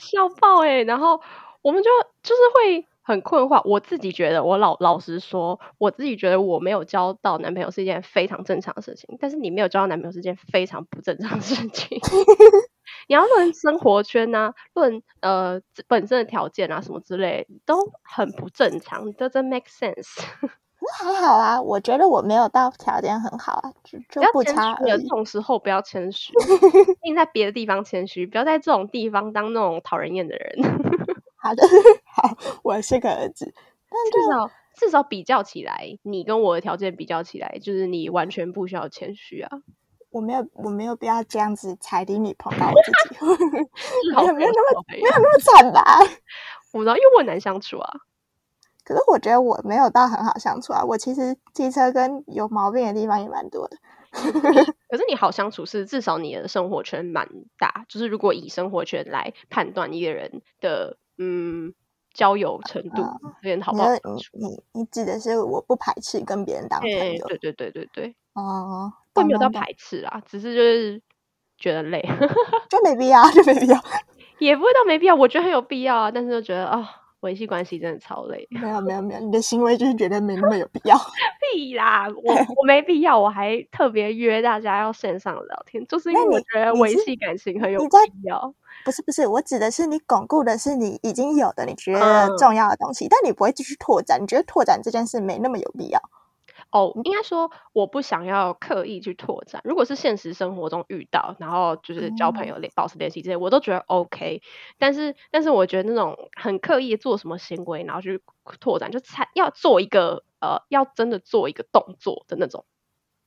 笑爆哎、欸！然后我们就就是会很困惑。我自己觉得，我老老实说，我自己觉得我没有交到男朋友是一件非常正常的事情。但是你没有交到男朋友是一件非常不正常的事情。你要论生活圈啊，论呃本身的条件啊什么之类，都很不正常，doesn't make sense。还好啊，我觉得我没有到条件很好啊，就就不差而已。这种时候不要谦虚，应在别的地方谦虚，不要在这种地方当那种讨人厌的人。好的，好，我是个儿子。但至少至少比较起来，你跟我的条件比较起来，就是你完全不需要谦虚啊。我没有，我没有必要这样子踩低你捧到我自己，没有没有那么没有那么惨吧？我不知道，因为我很难相处啊。可是我觉得我没有到很好相处啊，我其实机车跟有毛病的地方也蛮多的。可是你好相处是至少你的生活圈蛮大，就是如果以生活圈来判断一个人的嗯交友程度，有点、嗯、好不好相处？你你，你指的是我不排斥跟别人当朋友？对对对对对。哦，会没有到排斥啊，只是就是觉得累，就没必要，就没必要，也不会到没必要，我觉得很有必要啊，但是就觉得啊。哦维系关系真的超累。没有没有没有，你的行为就是觉得没那么有必要。屁啦，我我没必要，我还特别约大家要线上聊天，就是因为我觉得维系感情很有必要。不是不是，我指的是你巩固的是你已经有的你觉得重要的东西，嗯、但你不会继续拓展，你觉得拓展这件事没那么有必要。哦，应该说我不想要刻意去拓展。如果是现实生活中遇到，然后就是交朋友、联保持联系这些，我都觉得 OK。但是，但是我觉得那种很刻意做什么行为，然后去拓展，就才要做一个呃，要真的做一个动作的那种。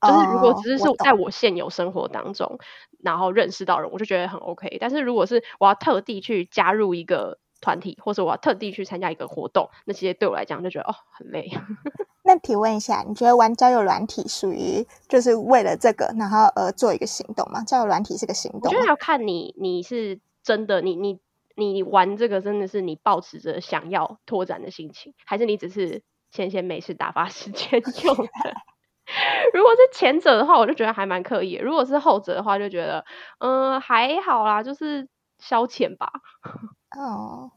就是如果只是是在我现有生活当中，然后认识到人，我就觉得很 OK。但是如果是我要特地去加入一个团体，或者我要特地去参加一个活动，那些对我来讲就觉得哦很累。那提问一下，你觉得玩交友软体属于就是为了这个，然后而做一个行动吗？交友软体是个行动，我觉得要看你你是真的，你你你玩这个真的是你抱持着想要拓展的心情，还是你只是闲闲没事打发时间 用的？如果是前者的话，我就觉得还蛮刻意；如果是后者的话，就觉得嗯、呃、还好啦，就是消遣吧。哦，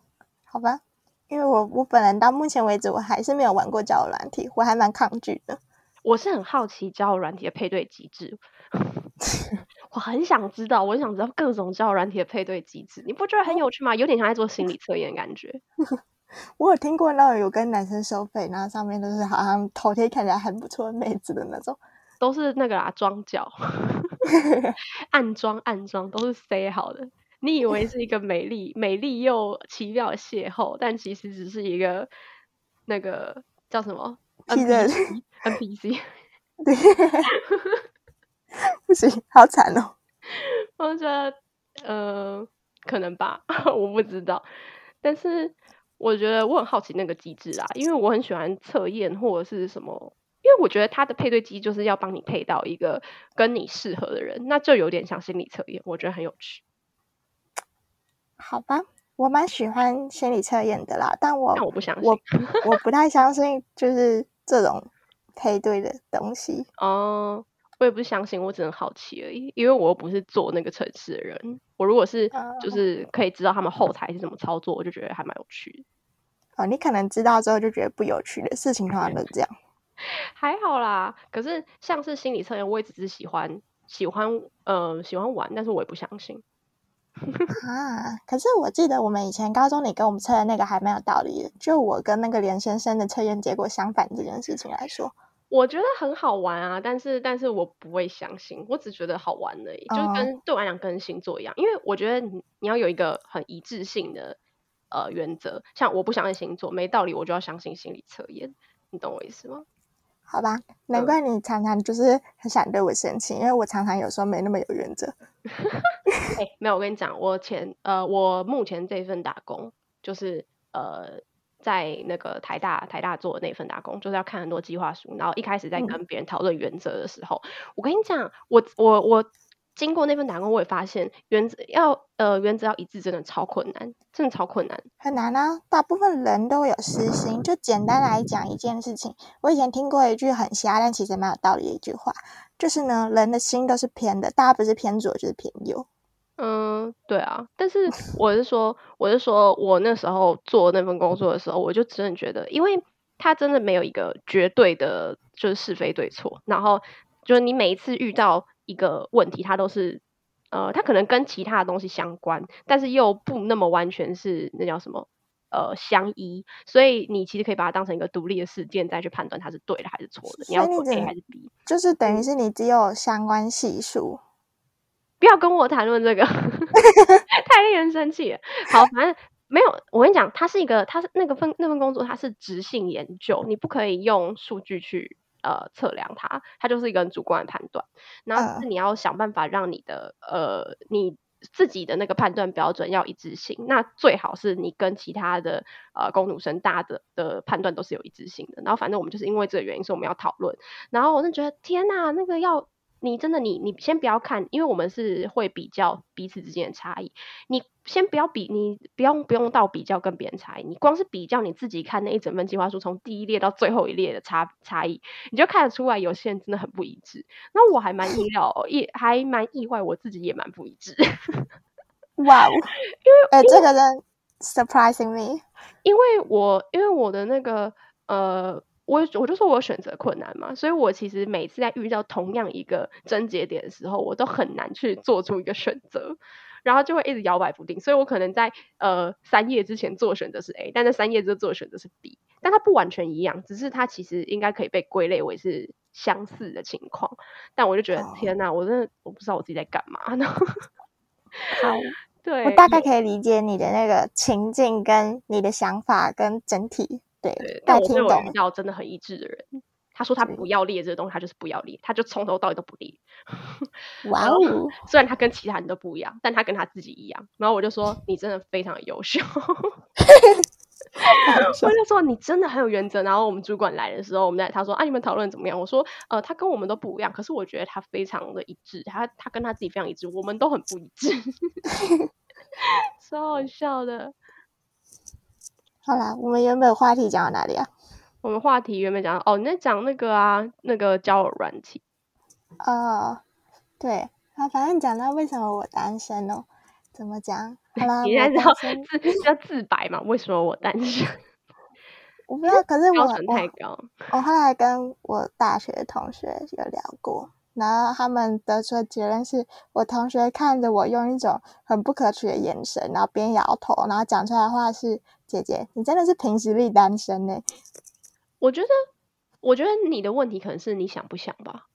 好吧。因为我我本人到目前为止我还是没有玩过交友软体，我还蛮抗拒的。我是很好奇交友软体的配对机制，我很想知道，我很想知道各种交友软体的配对机制，你不觉得很有趣吗？有点像在做心理测验的感觉。我有听过那种有跟男生收费，然后上面都是好像头贴看起来很不错的妹子的那种，都是那个啦，装脚，暗装暗装都是塞好的。你以为是一个美丽、美丽又奇妙的邂逅，但其实只是一个那个叫什么 NPC？NPC？对，不行，好惨哦！我觉得，呃，可能吧，我不知道。但是我觉得我很好奇那个机制啊，因为我很喜欢测验或者是什么，因为我觉得它的配对机就是要帮你配到一个跟你适合的人，那就有点像心理测验，我觉得很有趣。好吧，我蛮喜欢心理测验的啦，但我但我不相信，我我不太相信就是这种配对的东西。哦，我也不相信，我只能好奇而已，因为我又不是做那个城市的人。我如果是就是可以知道他们后台是怎么操作，我就觉得还蛮有趣的。哦，你可能知道之后就觉得不有趣的事情，通常都这样。还好啦，可是像是心理测验，我也只是喜欢喜欢呃喜欢玩，但是我也不相信。啊！可是我记得我们以前高中你跟我们测的那个还蛮有道理的。就我跟那个连先生的测验结果相反这件事情来说，我觉得很好玩啊。但是，但是我不会相信，我只觉得好玩而已。哦、就跟对我来讲，跟星座一样，因为我觉得你你要有一个很一致性的呃原则。像我不相信星座，没道理，我就要相信心理测验。你懂我意思吗？好吧，难怪你常常就是很想对我生气，嗯、因为我常常有时候没那么有原则。哎、欸，没有，我跟你讲，我前呃，我目前这份打工就是呃，在那个台大台大做的那份打工，就是要看很多计划书，然后一开始在跟别人讨论原则的时候，嗯、我跟你讲，我我我。经过那份打工，我也发现原则要呃原则要一致，真的超困难，真的超困难，很难啊！大部分人都有私心。就简单来讲一件事情，我以前听过一句很瞎，但其实蛮有道理的一句话，就是呢，人的心都是偏的，大家不是偏左就是偏右。嗯，对啊。但是我是说，我是说我那时候做那份工作的时候，我就真的觉得，因为他真的没有一个绝对的，就是是非对错，然后就是你每一次遇到。一个问题，它都是，呃，它可能跟其他的东西相关，但是又不那么完全是那叫什么，呃，相依。所以你其实可以把它当成一个独立的事件，再去判断它是对的还是错的。你要做 A 还是 B？就是等于是你只有相关系数。不要跟我谈论这个，太令人生气了。好，反正没有。我跟你讲，它是一个，它是那个份那份工作，它是直性研究，你不可以用数据去。呃，测量它，它就是一个很主观的判断。然后是你要想办法让你的、uh. 呃你自己的那个判断标准要一致性。那最好是你跟其他的呃工读生大的的判断都是有一致性的。然后反正我们就是因为这个原因，所以我们要讨论。然后我就觉得天哪，那个要你真的你你先不要看，因为我们是会比较彼此之间的差异。你先不要比，你不用不用到比较跟别人差异，你光是比较你自己看那一整份计划书，从第一列到最后一列的差差异，你就看得出来有些人真的很不一致。那我还蛮意料，也还蛮意外，我自己也蛮不一致。哇、wow，因为呃，这个人 surprising me，因为我因为我的那个呃。我我就说我选择困难嘛，所以我其实每次在遇到同样一个症结点的时候，我都很难去做出一个选择，然后就会一直摇摆不定。所以我可能在呃三页之前做选择是 A，但在三页之后做选择是 B，但它不完全一样，只是它其实应该可以被归类为是相似的情况。但我就觉得、oh. 天哪，我真的我不知道我自己在干嘛呢。好，对，我大概可以理解你的那个情境跟你的想法跟整体。对，对，但我是我遇到真的很一致的人。他说他不要列这个东西，他就是不要列，他就从头到尾都不列。哇哦！虽然他跟其他人都不一样，但他跟他自己一样。然后我就说你真的非常优秀。我就说你真的很有原则。然后我们主管来的时候，我们在他说啊，你们讨论怎么样？我说呃，他跟我们都不一样，可是我觉得他非常的一致。他他跟他自己非常一致，我们都很不一致，超好笑的。好啦，我们原本话题讲到哪里啊？我们话题原本讲哦，你在讲那个啊，那个交友软体。哦，对，啊，反正讲到为什么我单身哦，怎么讲？好啦，你现在要自要自白嘛？为什么我单身？我不知道，可是我太高我。我后来跟我大学同学有聊过。然后他们得出的结论是，我同学看着我用一种很不可取的眼神，然后边摇头，然后讲出来的话是：“姐姐，你真的是凭实力单身呢？”我觉得，我觉得你的问题可能是你想不想吧？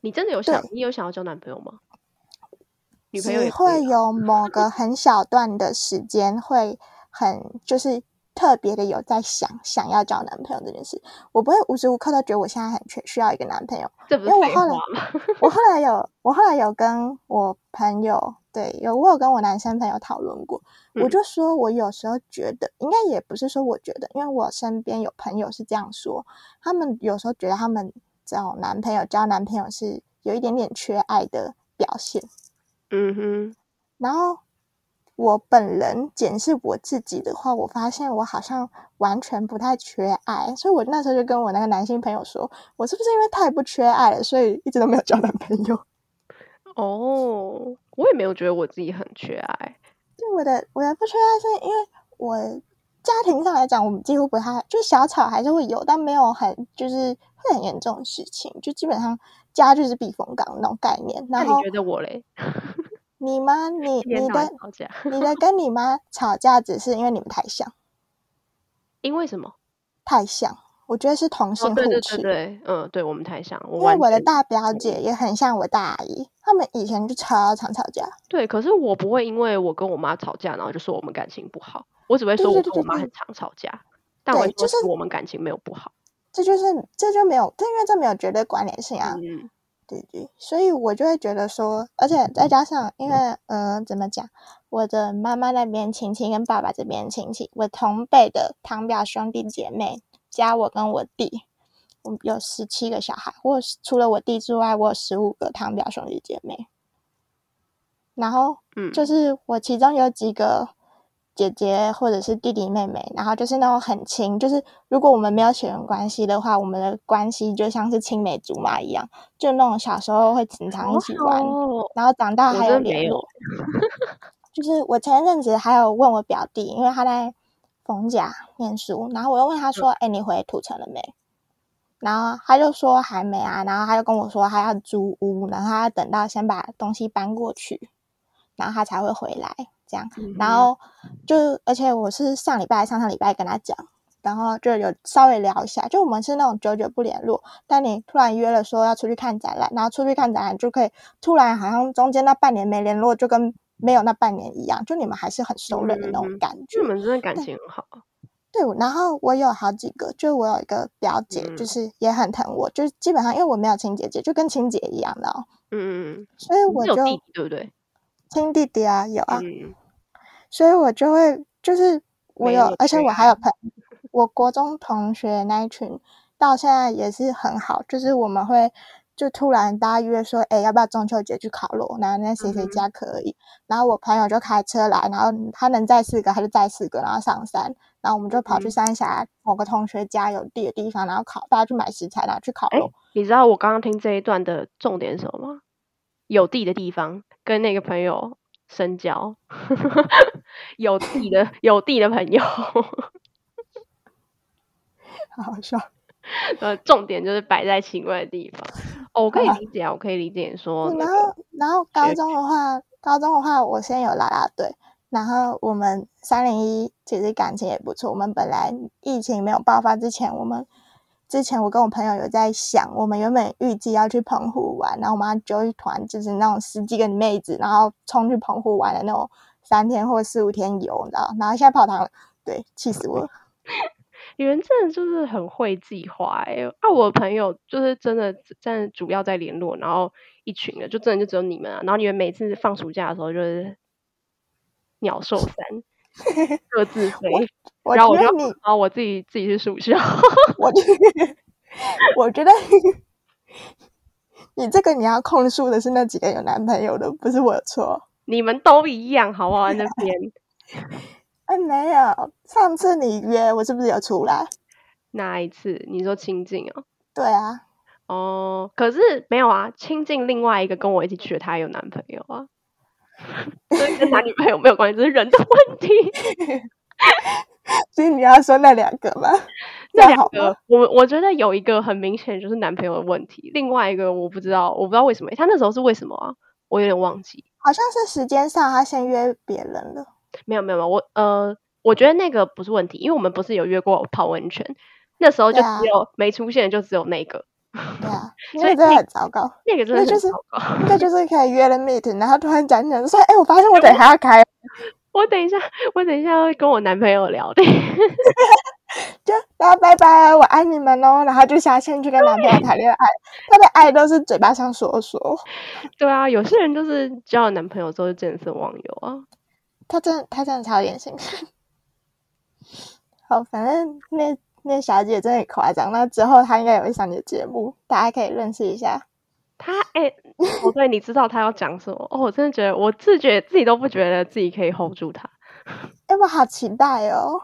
你真的有想？你有想要交男朋友吗？女朋友也会有某个很小段的时间会很就是。特别的有在想想要交男朋友这件事，我不会无时无刻都觉得我现在很缺需要一个男朋友，因为我后来？我后来有我后来有跟我朋友对有我有跟我男生朋友讨论过，嗯，我就。说我有时候觉得应该也不是说我觉得，因为我身边有朋友是这样说，他们有时候觉得他们找男朋友交男朋友是有一点点缺爱的表现，嗯哼，然后。我本人检视我自己的话，我发现我好像完全不太缺爱，所以我那时候就跟我那个男性朋友说，我是不是因为太不缺爱了，所以一直都没有交男朋友？哦，我也没有觉得我自己很缺爱。对，我的我的不缺爱是因为我家庭上来讲，我们几乎不太，就小吵还是会有，但没有很就是会很严重的事情，就基本上家就是避风港那种概念。那你觉得我嘞？你妈？你你的你 的跟你妈吵架，只是因为你们太像。因为什么？太像，我觉得是同性互斥。哦、对，对对对，嗯，对我们太像。因为我的大表姐也很像我大阿姨，他们以前就超常吵架。对，可是我不会因为我跟我妈吵架，然后就说我们感情不好。我只会说我跟我妈很常吵架，对对对对，但我就是我们感情没有不好。这就是这就没有，这因为这没有绝对关联性啊。嗯。对对，所以我就会觉得说，而且再加上，因为嗯、呃，怎么讲，我的妈妈那边亲戚跟爸爸这边亲戚，我同辈的堂表兄弟姐妹加我跟我弟，我有十七个小孩。我除了我弟之外，我有十五个堂表兄弟姐妹。然后，嗯，就是我其中有几个。姐姐或者是弟弟妹妹，然后就是那种很亲，就是如果我们没有血缘关系的话，我们的关系就像是青梅竹马一样，就那种小时候会经常一起玩，哦，然后长大还有联络。就是我前一阵子还有问我表弟，因为他在逢甲念书，然后我又问他说：“哎，嗯，你回土城了没？”然后他就说还没啊，然后他就跟我说他要租屋，然后他要等到先把东西搬过去，然后他才会回来。这样，然后就，而且我是上礼拜、上上礼拜跟他讲，然后就有稍微聊一下，就我们是那种久久不联络，但你突然约了说要出去看展览，然后出去看展览就可以突然好像中间那半年没联络，就跟没有那半年一样，就你们还是很熟人的那种感觉。嗯、你们真的感情很好。对，然后我有好几个，就我有一个表姐，嗯、就是也很疼我，就是基本上因为我没有亲姐姐，就跟亲姐一样的哦。嗯嗯嗯。所以我就对不对？亲弟弟啊，有啊。嗯所以我就会，就是我有，有，而且我还有朋，我国中同学那一群，到现在也是很好。就是我们会，就突然大家约说，哎，要不要中秋节去烤肉？然后那谁谁家可以？嗯、然后我朋友就开车来，然后他能载四个，他就载四个，然后上山，然后我们就跑去三峡某个同学家有地的地方，然后烤，大家去买食材，然后去烤肉。你知道我刚刚听这一段的重点是什么吗？有地的地方跟那个朋友深交，有地的有地的朋友，好好笑。呃，重点就是摆在奇怪的地方。哦，我可以理解啊，我可以理解说。然后，然后高中的话，高中的话，我先有啦啦队，然后我们三零一其实感情也不错。我们本来疫情没有爆发之前，我们之前我跟我朋友有在想，我们原本预计要去澎湖玩，然后我们要揪一团，就是那种十几个妹子，然后冲去澎湖玩的那种三天或四五天游，你知道？然后现在泡汤了，对，气死我了。你们真的就是很会计划哎！啊，我的朋友就是真的在主要在联络，然后一群的就真的就只有你们啊。然后你们每次放暑假的时候就是鸟兽散，各自飞。然后我就，然后我自己自己是属相。我觉得，我觉得你这个你要控诉的是那几个有男朋友的，不是我的错。你们都一样，好不好？那边。哎，没有，上次你约我是不是有出来？哪一次？你说亲近哦？对啊。哦，可是没有啊，亲近另外一个跟我一起去的，她有男朋友啊，所以跟男女朋友没有关系，这是人的问题。所以你要说那两个吗？那两个，我我觉得有一个很明显就是男朋友的问题，另外一个我不知道，我不知道为什么，他那时候是为什么啊？我有点忘记，好像是时间上他先约别人了。没有没有没有，我呃，我觉得那个不是问题，因为我们不是有约过泡温泉，那时候就只有、啊、没出现，就只有那个，对啊，所以真的很糟糕，那个真的很糟糕，那就是那就是可以约了 meet，然后突然讲讲说，哎，我发现我等一下要开，我等一下，我等一下会跟我男朋友聊的，就大家拜拜，我爱你们哦，然后就下线去跟男朋友谈恋爱，他的爱都是嘴巴上说说，对啊，有些人就是交了男朋友之后就见色忘友啊。他真的，他真的超典型。好，反正那那小姐真的很夸张。那之后她应该也会上你的节目，大家可以认识一下。他哎，我、欸、对，你知道他要讲什么？哦，我真的觉得，我自觉自己都不觉得自己可以 hold 住他。哎、欸，我好期待哦！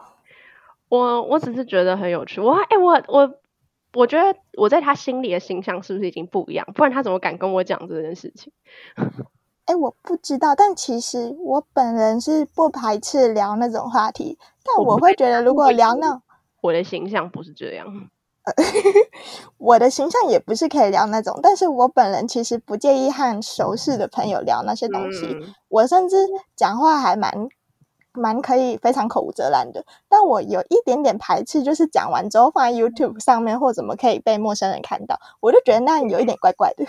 我我只是觉得很有趣。我哎、欸，我我我觉得我在他心里的形象是不是已经不一样？不然他怎么敢跟我讲这件事情？哎，我不知道，但其实我本人是不排斥聊那种话题，但我会觉得如果聊那，我的形象不是这样，呃，我的形象也不是可以聊那种，但是我本人其实不介意和熟识的朋友聊那些东西，嗯、我甚至讲话还蛮蛮可以，非常口无遮拦的，但我有一点点排斥，就是讲完之后放在 YouTube 上面或怎么可以被陌生人看到，我就觉得那有一点怪怪的。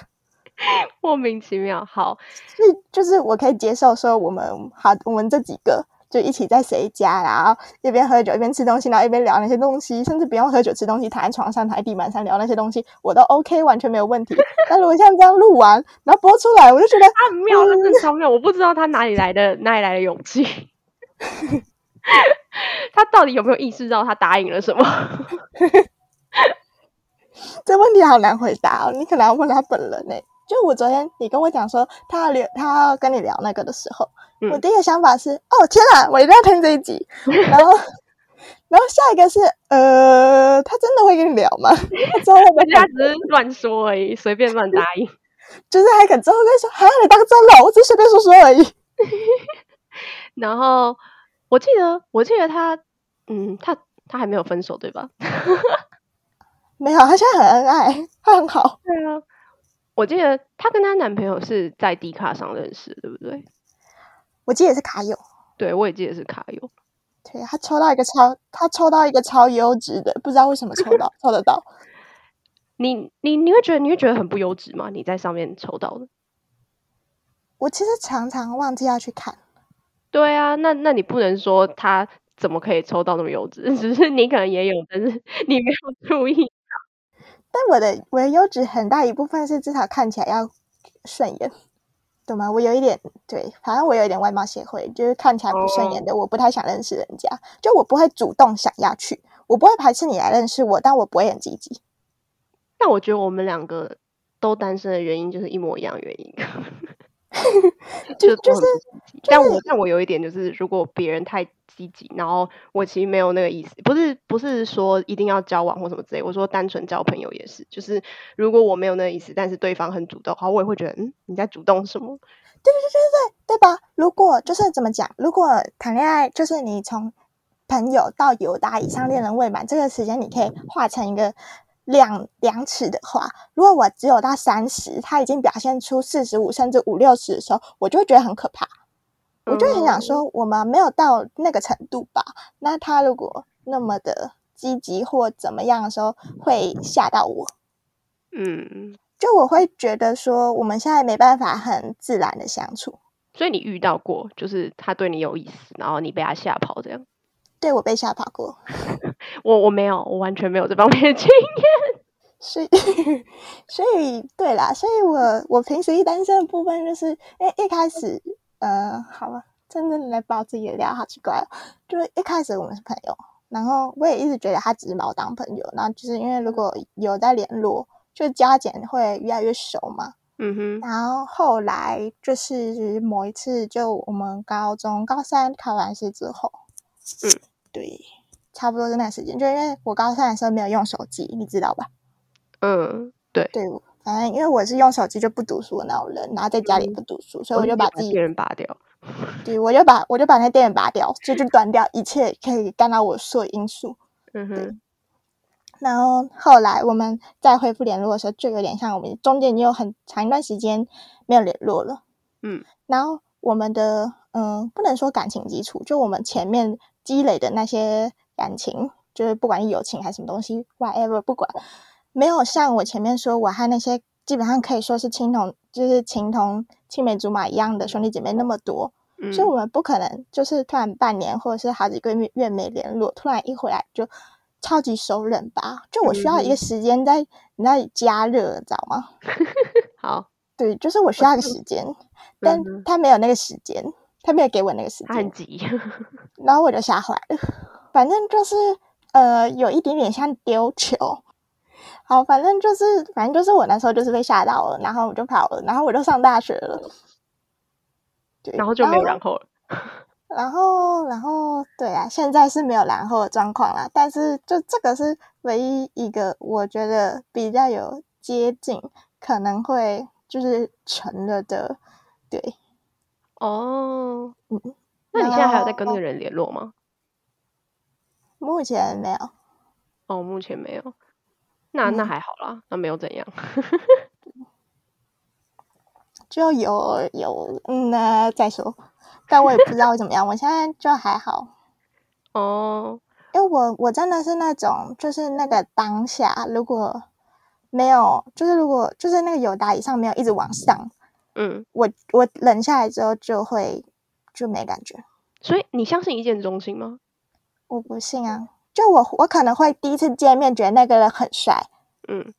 莫名其妙，好，所以就是我可以接受说我们好，我们这几个就一起在谁家，然后一边喝酒一边吃东西，然后一边聊那些东西，甚至不用喝酒吃东西，躺在床上躺在地板上聊那些东西，我都 OK，完全没有问题。但如果像这样录完，然后播出来，我就觉得啊妙，真的超妙，我不知道他哪里来的哪里来的勇气，他到底有没有意识到他答应了什么？这问题好难回答哦，你可能要问他本人呢、欸。就我昨天你跟我讲说他要聊，他要跟你聊那个的时候，嗯、我第一个想法是哦天啊，我一定要听这一集。然后，然后下一个是呃，他真的会跟你聊吗？之后我们家只是乱说而已，随便乱答应。就是还肯之后再说，还要你当真了，我只是随便说说而已。然后我记得，我记得他，嗯，他他还没有分手对吧？没有，他现在很恩爱，他很好。对啊。我记得她跟她男朋友是在 D 卡上认识，对不对？我记得是卡友，对，我也记得是卡友。对，他抽到一个超，他抽到一个超优质的，不知道为什么抽到，抽得到。你你你会觉得你会觉得很不优质吗？你在上面抽到的？我其实常常忘记要去看。对啊，那那你不能说他怎么可以抽到那么优质？只是你可能也有，但是你没有注意。但我的我的优质很大一部分是至少看起来要顺眼，懂吗？我有一点对，反正我有一点外貌协会，就是看起来不顺眼的，我不太想认识人家。就我不会主动想要去，我不会排斥你来认识我，但我不会很积极。但我觉得我们两个都单身的原因就是一模一样的原因。就就是，但我但我有一点就是，如果别人太积极，然后我其实没有那个意思，不是不是说一定要交往或什么之类，我说单纯交朋友也是，就是如果我没有那个意思，但是对方很主动的话，我也会觉得，嗯，你在主动什么？对对对对对，对吧？如果就是怎么讲，如果谈恋爱就是你从朋友到友达以上恋人未满，这个时间你可以画成一个。两两尺的话，如果我只有到三十，他已经表现出四十五甚至五六十的时候，我就会觉得很可怕。嗯、我就很想说，我们没有到那个程度吧？那他如果那么的积极或怎么样的时候，会吓到我。嗯，就我会觉得说，我们现在没办法很自然的相处。所以你遇到过，就是他对你有意思，然后你被他吓跑这样？对，我被吓跑过。我我没有，我完全没有这方面的经验，所以 所以对啦，所以我我平时一单身的部分就是，因为一开始，呃，好了，真的来爆自己的料，好奇怪哦，就是一开始我们是朋友，然后我也一直觉得他只是把我当朋友，然后就是因为如果有在联络，就加减会越来越熟嘛，嗯哼，然后后来就是某一次，就我们高中高三考完试之后，嗯，对。差不多是那个时间，就因为我高三的时候没有用手机，你知道吧？嗯，对对，反正因为我是用手机就不读书的那种人，然后在家里不读书，嗯、所以我就把自己电源拔掉。对，我就把我就把那电源拔掉，就就断掉一切可以干扰我所有因素。嗯哼。然后后来我们再恢复联络的时候，就有点像我们中间已经有很长一段时间没有联络了。嗯。然后我们的嗯，不能说感情基础，就我们前面积累的那些。感情就是不管是友情还是什么东西，whatever，不管没有像我前面说，我和那些基本上可以说是青同，就是情同青梅竹马一样的兄弟姐妹那么多，嗯、所以我们不可能就是突然半年或者是好几个月月没联络，突然一回来就超级熟人吧？就我需要一个时间在你那里加热，知道吗？好，对，就是我需要一个时 间，但他没有那个时间，他没有给我那个时间，很急，然后我就吓坏了。反正就是，呃，有一点点像丢球。好，反正就是，反正就是我那时候就是被吓到了，然后我就跑了，然后我就上大学了。对，然后就没有然后了。然后，然后，对啊，现在是没有然后的状况啦。但是，就这个是唯一一个我觉得比较有接近，可能会就是成了的。对。哦。嗯。那你现在还有在跟那个人联络吗？目前没有，哦，目前没有，那那还好啦，嗯、那没有怎样，就有有嗯，那再说，但我也不知道怎么样，我现在就还好，哦，因为我我真的是那种，就是那个当下如果没有，就是如果就是那个有达以上没有一直往上，嗯，我我冷下来之后就会就没感觉，所以你相信一见钟情吗？我不信啊！就我，我可能会第一次见面觉得那个人很帅，嗯，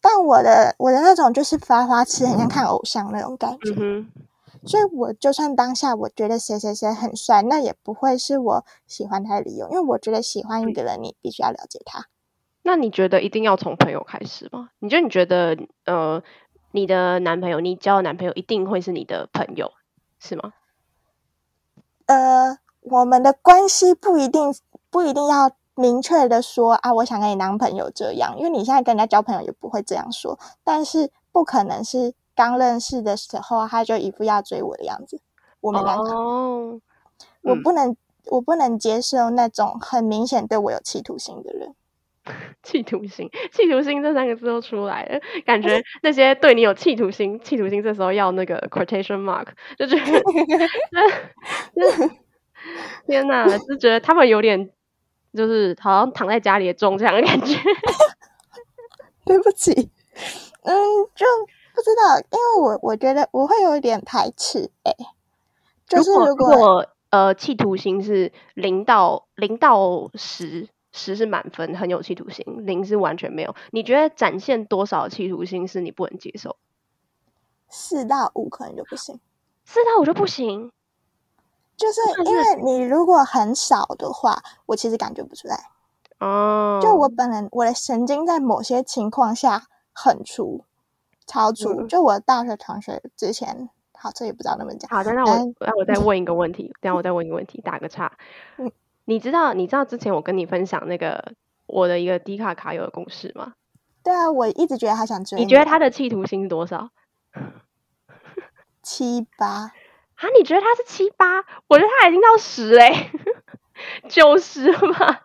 但我的我的那种就是发花痴，很像看偶像那种感觉。嗯，所以我就算当下我觉得谁谁谁很帅，那也不会是我喜欢他的理由，因为我觉得喜欢一个人，你必须要了解他。那你觉得一定要从朋友开始吗？你就你觉得呃，你的男朋友，你交的男朋友一定会是你的朋友，是吗？呃，我们的关系不一定。不一定要明确的说啊，我想跟你当朋友这样，因为你现在跟人家交朋友也不会这样说。但是不可能是刚认识的时候他就一副要追我的样子，我没办法。哦，我不能，嗯、我不能接受那种很明显对我有企图心的人。企图心，企图心这三个字都出来了，感觉那些对你有企图心，企图心这时候要那个 quotation mark，就觉得，天哪，就觉得他们有点。就是好像躺在家里的中枪的感觉。对不起，嗯，就不知道，因为我我觉得我会有一点排斥，哎，就是如果，如果呃企图心是零到零到十，十是满分，很有企图心，零是完全没有。你觉得展现多少企图心是你不能接受？四到五可能就不行，四到五就不行。就是因为你如果很少的话，我其实感觉不出来。哦，就我本人，我的神经在某些情况下很粗，超粗。嗯、就我大学同学之前，好，这也不知道那么讲。好的，那我那我再问一个问题，等下我再问一个问题，打个岔。嗯，你知道你知道之前我跟你分享那个我的一个低卡卡友的公式吗？对啊，我一直觉得他想追你。你觉得他的企图心是多少？七八啊？你觉得他是七八？我觉得他已经到十哎，九十吧？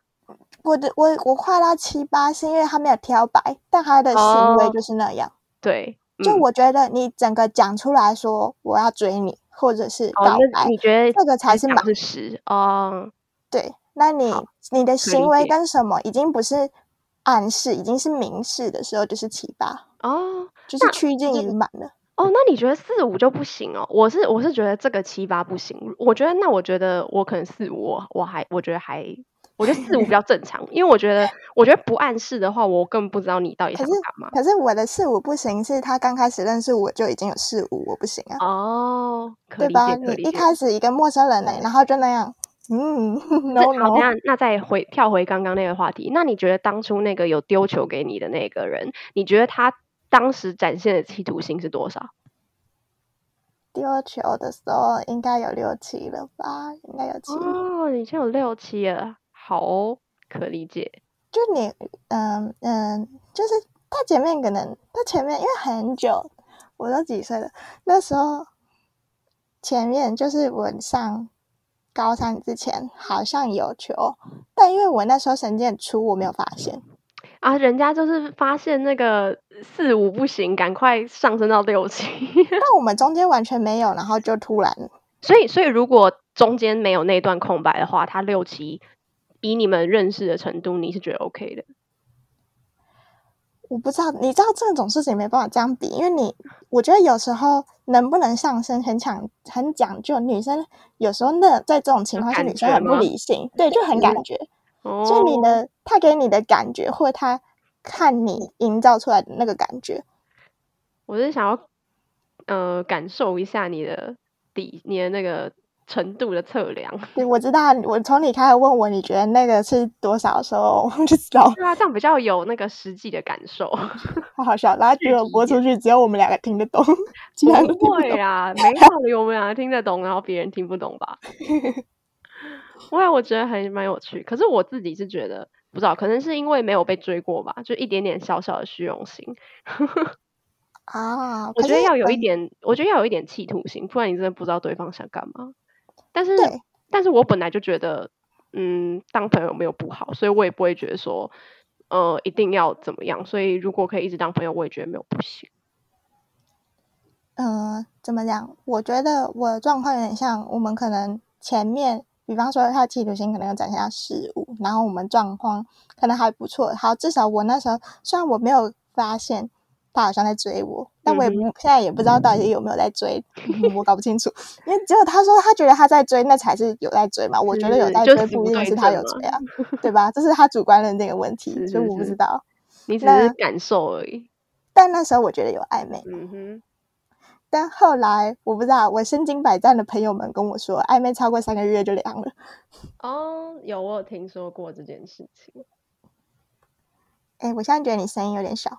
我的我我画到七八是因为他没有挑白，但他的行为就是那样。哦、对，嗯、就我觉得你整个讲出来说我要追你，或者是告白，哦、你觉得这个才是满十哦？对，那你你的行为跟什么已经不是暗示，已经是明示的时候，就是七八哦，就是趋近于满了。哦，那你觉得四五就不行哦？我是我是觉得这个七八不行。我觉得那我觉得我可能四五，我我还我觉得还，我觉得四五比较正常。因为我觉得我觉得不暗示的话，我更不知道你到底想干嘛。可是可是我的四五不行，是他刚开始认识我就已经有四五，我不行啊。哦，对吧？你一开始一个陌生人呢，然后就那样，嗯，no no。那那再回跳回刚刚那个话题，那你觉得当初那个有丢球给你的那个人，你觉得他？当时展现的企图心是多少？丢球的时候应该有六七了吧？应该有七哦，已经有六七了，好哦，可理解。就你，嗯嗯，就是他前面可能他前面因为很久，我都几岁了，那时候前面就是我上高三之前好像有球，但因为我那时候成绩很粗，我没有发现。啊，人家就是发现那个四五不行，赶快上升到六七。那我们中间完全没有，然后就突然，所以所以如果中间没有那段空白的话，他六七以你们认识的程度，你是觉得 OK 的？我不知道，你知道这种事情没办法这样比，因为你我觉得有时候能不能上升很讲很讲究，女生有时候那在这种情况下，女生很不理性，对，就很感觉。就你的，他给你的感觉，或他看你营造出来的那个感觉，我是想要，呃，感受一下你的底，你的那个程度的测量。对，我知道，我从你开始问我，你觉得那个是多少的时候，我就知道。对啊，这样比较有那个实际的感受。好好笑，然后结果播出去，只有我们两个听得懂。不会啊，没道理，我们两个听得懂，然后别人听不懂吧？因为我觉得还蛮有趣，可是我自己是觉得不知道，可能是因为没有被追过吧，就一点点小小的虚荣心 啊。我觉得要有一点，我觉得要有一点企图心，不然你真的不知道对方想干嘛。但是，但是我本来就觉得，嗯，当朋友没有不好，所以我也不会觉得说，呃，一定要怎么样。所以如果可以一直当朋友，我也觉得没有不行。嗯、呃，怎么讲？我觉得我的状况有点像，我们可能前面。比方说，他的企图心可能有展现到事物，然后我们状况可能还不错。好，至少我那时候虽然我没有发现他好像在追我，但我也不、嗯、现在也不知道到底有没有在追，嗯、我搞不清楚。因为只有他说他觉得他在追，那才是有在追嘛。我觉得有在追不一定是他有追啊，对吧？这是他主观认定的问题，所以我不知道。你只是感受而已。但那时候我觉得有暧昧。嗯哼。但后来我不知道，我身经百战的朋友们跟我说，暧昧超过三个月就凉了。哦，有，我有听说过这件事情。哎，我现在觉得你声音有点小。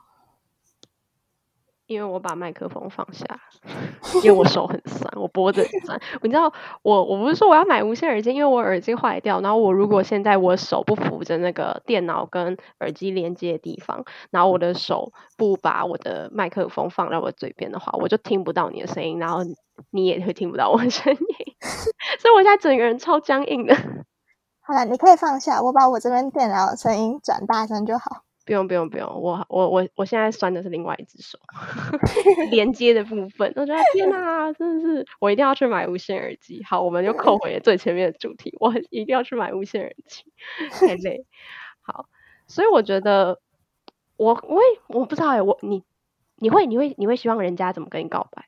因为我把麦克风放下，因为我手很酸，我脖子很酸。你知道，我我不是说我要买无线耳机，因为我耳机坏掉。然后我如果现在我手不扶着那个电脑跟耳机连接的地方，然后我的手不把我的麦克风放在我嘴边的话，我就听不到你的声音，然后你也会听不到我的声音。所以我现在整个人超僵硬的。好了，你可以放下，我把我这边电脑的声音转大声就好。不用不用不用，我我我我现在酸的是另外一只手 连接的部分。我觉得天哪，真的是我一定要去买无线耳机。好，我们又扣回了最前面的主题，我一定要去买无线耳机，太累。好，所以我觉得我我也我不知道哎，我你你会你会你会希望人家怎么跟你告白？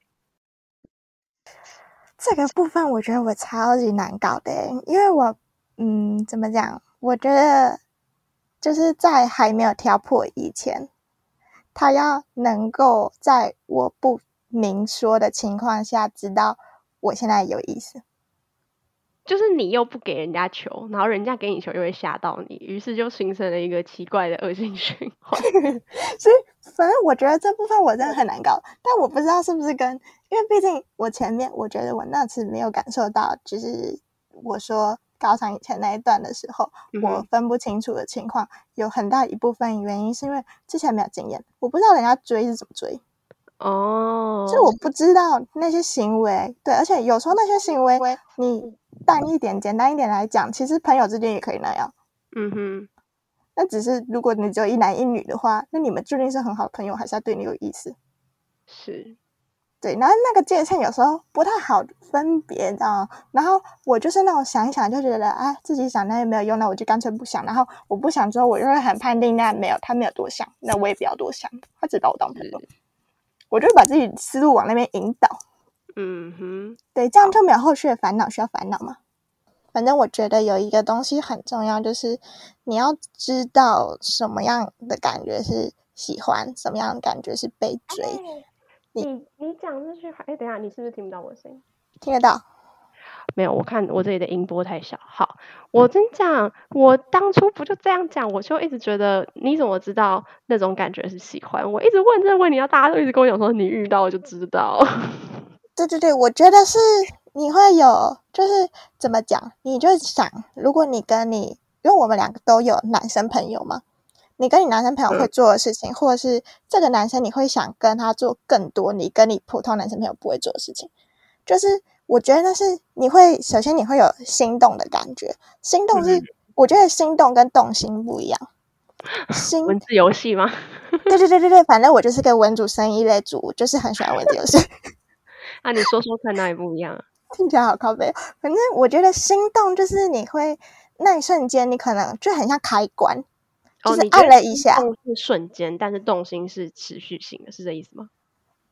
这个部分我觉得我超级难搞的，因为我嗯怎么讲？我觉得。就是在还没有挑破以前，他要能够在我不明说的情况下知道我现在有意思。就是你又不给人家球，然后人家给你球又会吓到你，于是就形成了一个奇怪的恶性循环。所以反正我觉得这部分我真的很难搞，但我不知道是不是跟，因为毕竟我前面我觉得我那次没有感受到，就是我说高三以前那一段的时候，嗯、我分不清楚的情况，有很大一部分原因是因为之前没有经验，我不知道人家追是怎么追。哦，就我不知道那些行为，对，而且有时候那些行为，你淡一点、简单一点来讲，其实朋友之间也可以那样。嗯哼，那只是如果你只有一男一女的话，那你们注定是很好的朋友，还是要对你有意思？是，对，然后那个界限有时候不太好分别，你知道吗？然后我就是那种想一想就觉得，哎，自己想那也没有用，那我就干脆不想。然后我不想之后，我就会很判定那没有他没有多想，那我也不要多想，他只把我当朋友。我就会把自己思路往那边引导，嗯哼，对，这样就没有后续的烦恼需要烦恼嘛。反正我觉得有一个东西很重要，就是你要知道什么样的感觉是喜欢，什么样的感觉是被追。欸、你你讲这句话，哎、欸，等一下，你是不是听不到我的声音？听得到。没有，我看我这里的音波太小。好，我真讲，我当初不就这样讲，我就一直觉得你怎么知道那种感觉是喜欢？我一直问这个问题，要大家都一直跟我讲说你遇到就知道。对对对，我觉得是你会有，就是怎么讲，你就想，如果你跟你，因为我们两个都有男生朋友嘛，你跟你男生朋友会做的事情，嗯、或者是这个男生你会想跟他做更多你跟你普通男生朋友不会做的事情，就是。我觉得那是你会首先你会有心动的感觉，心动是、嗯、我觉得心动跟动心不一样。心文字游戏吗？对对对对对，反正我就是个文组生一类组，就是很喜欢文字游戏。那、啊、你说说看哪里不一样啊？听起来好靠背。反正我觉得心动就是你会那一瞬间，你可能就很像开关，哦、就是按了一下，动是瞬间，但是动心是持续性的，是这意思吗？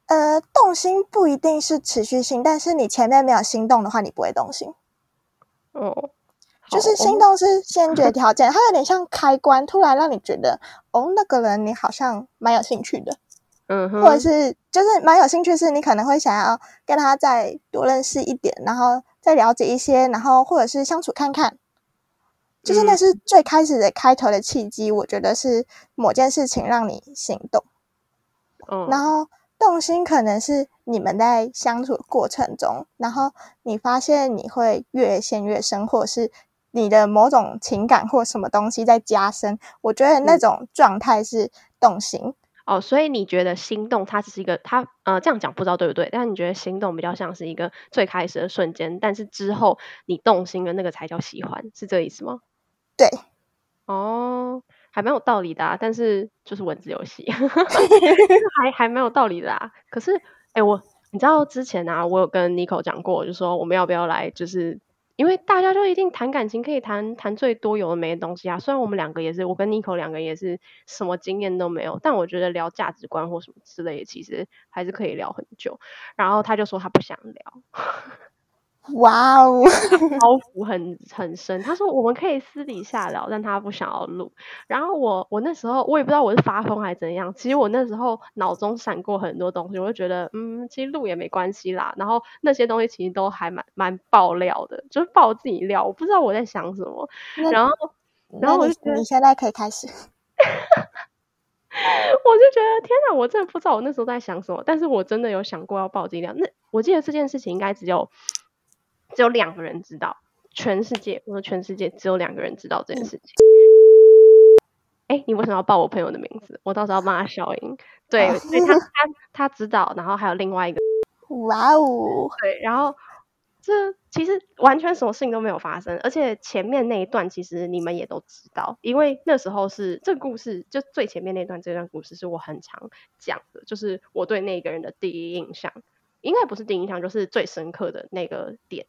呃，动心不一定是持续性，但是你前面没有心动的话，你不会动心。哦，就是心动是先决条件，它有点像开关，突然让你觉得，哦，那个人你好像蛮有兴趣的，嗯哼，或者是就是蛮有兴趣，是你可能会想要跟他再多认识一点，然后再了解一些，然后或者是相处看看，就是那是最开始的开头的契机。我觉得是某件事情让你心动，嗯，然后。动心可能是你们在相处过程中，然后你发现你会越陷越深，或者是你的某种情感或什么东西在加深。我觉得那种状态是动心。嗯、哦，所以你觉得心动它只是一个，它呃这样讲不知道对不对？但是你觉得心动比较像是一个最开始的瞬间，但是之后你动心的那个才叫喜欢，是这意思吗？对。哦。还蛮有道理的啊，但是就是文字游戏，还还蛮有道理的啊。可是，哎、欸，我你知道之前啊，我有跟 Nico 讲过，就说我们要不要来，就是因为大家就一定谈感情可以谈谈最多有的没的东西啊。虽然我们两个也是，我跟 Nico 两个也是什么经验都没有，但我觉得聊价值观或什么之类的，其实还是可以聊很久。然后他就说他不想聊。哇哦，包袱很很深。他说我们可以私底下聊，但他不想要录。然后我我那时候我也不知道我是发疯还是怎样。其实我那时候脑中闪过很多东西，我就觉得嗯，其实录也没关系啦。然后那些东西其实都还蛮蛮爆料的，就是爆自己料。我不知道我在想什么。然后然后我就觉得你现在可以开始。我就觉得天哪，我真的不知道我那时候在想什么。但是我真的有想过要爆自己料。那我记得这件事情应该只有。只有两个人知道，全世界，我说全世界只有两个人知道这件事情。哎、嗯欸，你为什么要报我朋友的名字？我到时候要帮他消音。对，哦、所以他他他知道，然后还有另外一个。哇哦！对，然后这其实完全什么事情都没有发生，而且前面那一段其实你们也都知道，因为那时候是这个故事，就最前面那段这段故事是我很常讲的，就是我对那个人的第一印象。应该不是第一印象，就是最深刻的那个点，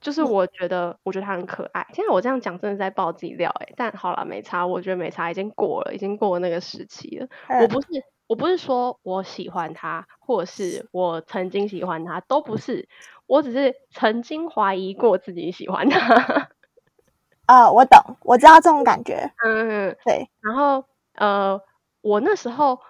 就是我觉得，嗯、我觉得他很可爱。现在我这样讲，真的在爆自己料哎，但好了，没差，我觉得没差，已经过了，已经过了那个时期了。嗯、我不是，我不是说我喜欢他，或者是我曾经喜欢他，都不是，我只是曾经怀疑过自己喜欢他。啊、呃，我懂，我知道这种感觉。嗯，对。然后，呃，我那时候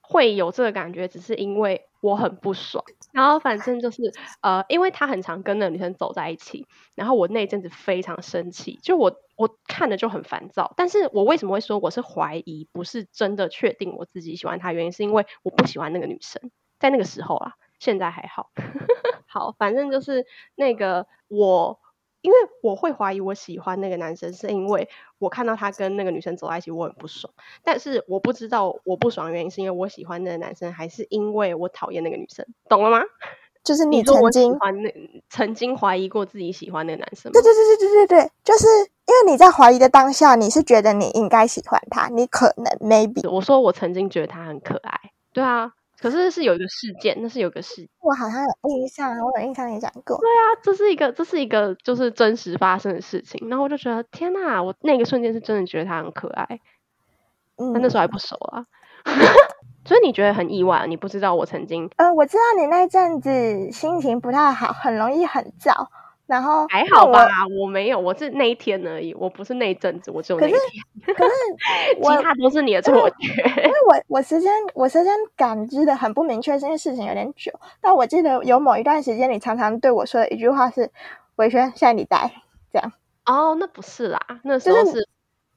会有这个感觉，只是因为。我很不爽，然后反正就是呃，因为他很常跟那个女生走在一起，然后我那阵子非常生气，就我我看了就很烦躁。但是我为什么会说我是怀疑，不是真的确定我自己喜欢他？原因是因为我不喜欢那个女生，在那个时候啦，现在还好。好，反正就是那个我。因为我会怀疑我喜欢那个男生，是因为我看到他跟那个女生走在一起，我很不爽。但是我不知道我不爽的原因是因为我喜欢那个男生，还是因为我讨厌那个女生，懂了吗？就是你曾经曾经怀疑过自己喜欢那个男生吗？对对对对对对对，就是因为你在怀疑的当下，你是觉得你应该喜欢他，你可能 maybe 我说我曾经觉得他很可爱，对啊。可是是有一个事件，那是有个事，我好像有印象，我有印象你讲过。对啊，这是一个，这是一个，就是真实发生的事情。然后我就觉得，天哪，我那个瞬间是真的觉得他很可爱。嗯，但那时候还不熟啊，所以你觉得很意外，你不知道我曾经……呃，我知道你那阵子心情不太好，很容易很躁。然后还好吧，我，没有，我是那一天而已，我不是那一阵子，我只有那一天。可是，可是其他都是你的错觉。因为我我时间我时间感知的很不明确，是因为事情有点久。但我记得有某一段时间，你常常对我说的一句话是：“伟轩，现在你带。”这样。哦，那不是啦，那时候是、就是、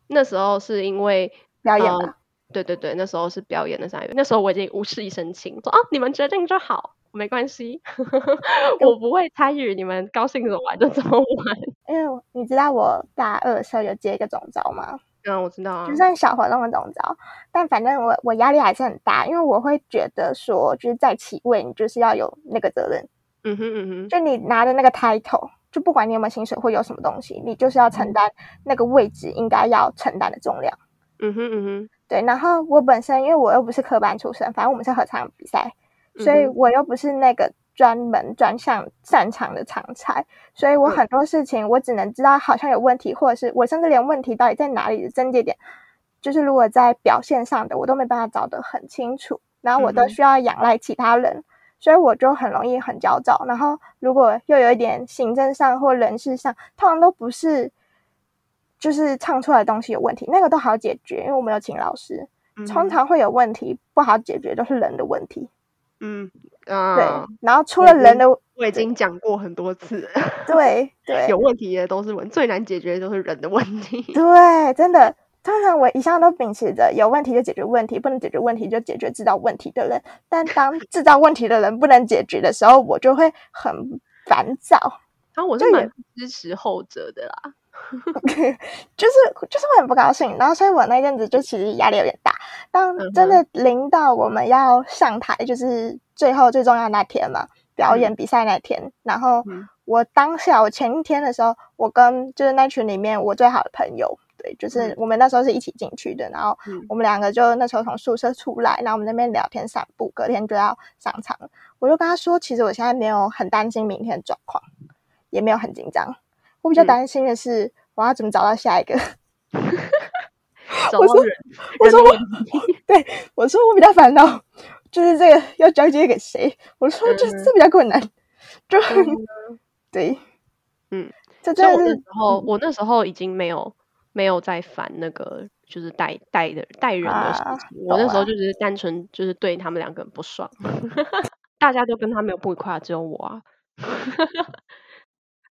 那时候是因为表演嘛、呃。对对对，那时候是表演的三月，那时候我已经无事一身轻，说啊，你们决定就好。没关系，我不会参与你们高兴怎么玩就怎么玩。因为你知道我大二的时候有接一个总招吗？嗯，我知道啊，就算小活动的总招，但反正我我压力还是很大，因为我会觉得说，就是在企位，你就是要有那个责任。嗯哼嗯哼，就你拿着那个 title，就不管你有没有薪水或有什么东西，你就是要承担那个位置应该要承担的重量。嗯哼嗯哼，对。然后我本身因为我又不是科班出身，反正我们是合唱比赛。所以我又不是那个专门专项擅长的常才，所以我很多事情我只能知道好像有问题，或者是我甚至连问题到底在哪里的症结点，就是如果在表现上的我都没办法找得很清楚，然后我都需要仰赖其他人，所以我就很容易很焦躁。然后如果又有一点行政上或人事上，通常都不是就是唱出来的东西有问题，那个都好解决，因为我们有请老师。通常会有问题不好解决都是人的问题。嗯啊，对，然后除了人的，我，我已经讲过很多次，对对，有问题的都是问，最难解决的都是人的问题。对，真的，通常我一向都秉持着有问题就解决问题，不能解决问题就解决制造问题的人。但当制造问题的人不能解决的时候，我就会很烦躁。然后我是蛮支持后者的啦。就是就是会很不高兴，然后所以我那阵子就其实压力有点大。当真的临到我们要上台，就是最后最重要的那天嘛，表演比赛那天。然后我当下我前一天的时候，我跟就是那群里面我最好的朋友，对，就是我们那时候是一起进去的。然后我们两个就那时候从宿舍出来，然后我们那边聊天散步，隔天就要上场。我就跟他说，其实我现在没有很担心明天的状况，也没有很紧张。我比较担心的是，我要怎么找到下一个？我说，我说我，对，我说我比较烦恼，就是这个要交接给谁？我说就是这比较困难，就 对，嗯，这真的是。然后我那时候已经没有没有在烦那个，就是带带的带人的事情。我那时候就是单纯就是对他们两个人不爽，大家都跟他没有不愉快，只有我啊。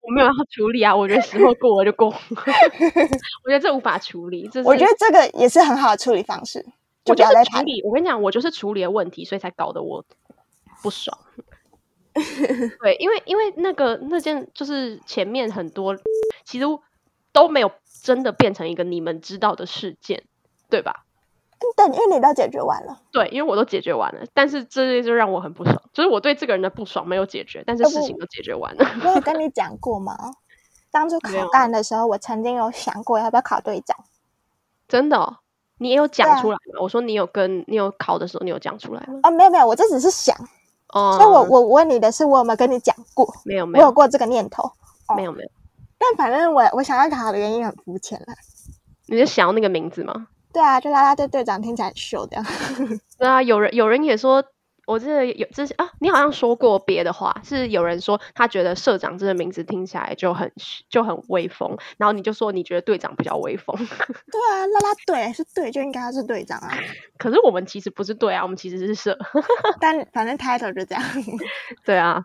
我没有要处理啊，我觉得时候过了就过。我觉得这无法处理，这是我觉得这个也是很好的处理方式。就不要再处理，我跟你讲，我就是处理了问题，所以才搞得我不爽。对，因为因为那个那件就是前面很多其实都没有真的变成一个你们知道的事件，对吧？对，因为你都解决完了。对，因为我都解决完了，但是这就让我很不爽，就是我对这个人的不爽没有解决，但是事情都解决完了。我有 跟你讲过吗？当初考干的时候，我曾经有想过要不要考队长。真的哦？你也有讲出来吗？我说你有跟你有考的时候，你有讲出来吗？啊，没有没有，我这只是想。哦。所以我我问你的是，我有没有跟你讲过？没有没有，我有过这个念头。没有没有。但反正我我想要考的原因很肤浅了。你是想要那个名字吗？对啊，就啦啦队队长听起来很秀这样。对啊，有人有人也说我记得有之前啊，你好像说过别的话，是有人说他觉得社长这个名字听起来就很就很威风，然后你就说你觉得队长比较威风。对啊，啦啦队是队就应该是队长啊。可是我们其实不是队啊，我们其实是社。但反正 title 就这样。对啊，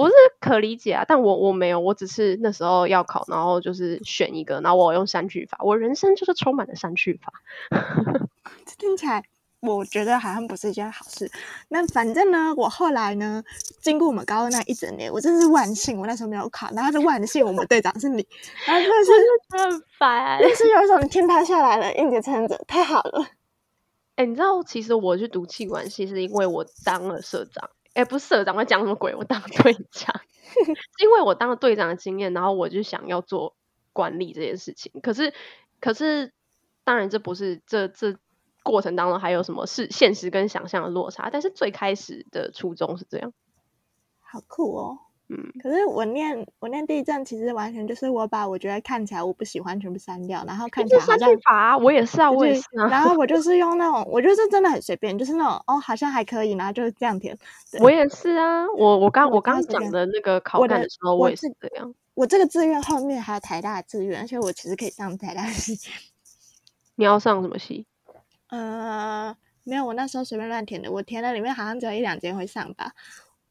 我是可理解啊，但我我没有，我只是那时候要考，然后就是选一个，然后我用删去法，我人生就是充满了删去法。这听起来。我觉得好像不是一件好事。那反正呢，我后来呢，经过我们高二那一整年，我真是万幸，我那时候没有考，然后就万幸我们队长是你，然后真的是很烦，但是有一种天塌下来了，硬着撑着，太好了。哎、欸，你知道，其实我去读气管系是因为我当了社长，哎、不是社长，我讲什么鬼？我当队长，因为我当了队长的经验，然后我就想要做管理这件事情。可是，可是，当然这不是这这。过程当中还有什么是现实跟想象的落差？但是最开始的初衷是这样，好酷哦。嗯，可是我念我念地震，其实完全就是我把我觉得看起来我不喜欢全部删掉，然后看起来好像法、啊，我也是啊，我也是啊。然后我就是用那种，我就是真的很随便，就是那种哦，好像还可以，然后就是这样填。我也是啊，我我刚我刚讲的那个考干的时候，我也是这样。我，这个志愿后面还有台大志愿，而且我其实可以上台大系。你要上什么系？呃，没有，我那时候随便乱填的。我填的里面好像只有一两间会上吧。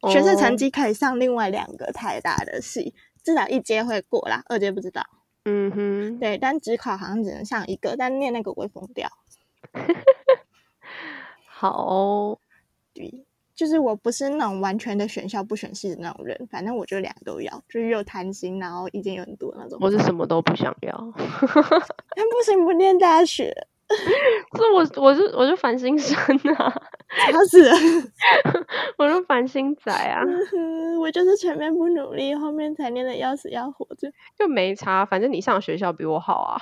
Oh. 学测成绩可以上另外两个台大的系，至少一阶会过啦，二阶不知道。嗯哼，对，但只考好像只能上一个，但念那个我会疯掉。好，对，就是我不是那种完全的选校不选系的那种人，反正我就两个都要，就是又贪心，然后意见又很多那种。我是什么都不想要。但不行，不念大学。这我我是我是烦心生啊，他是 我是烦心仔啊，我就是前面不努力，后面才念的要死要活就，就没差，反正你上学校比我好啊，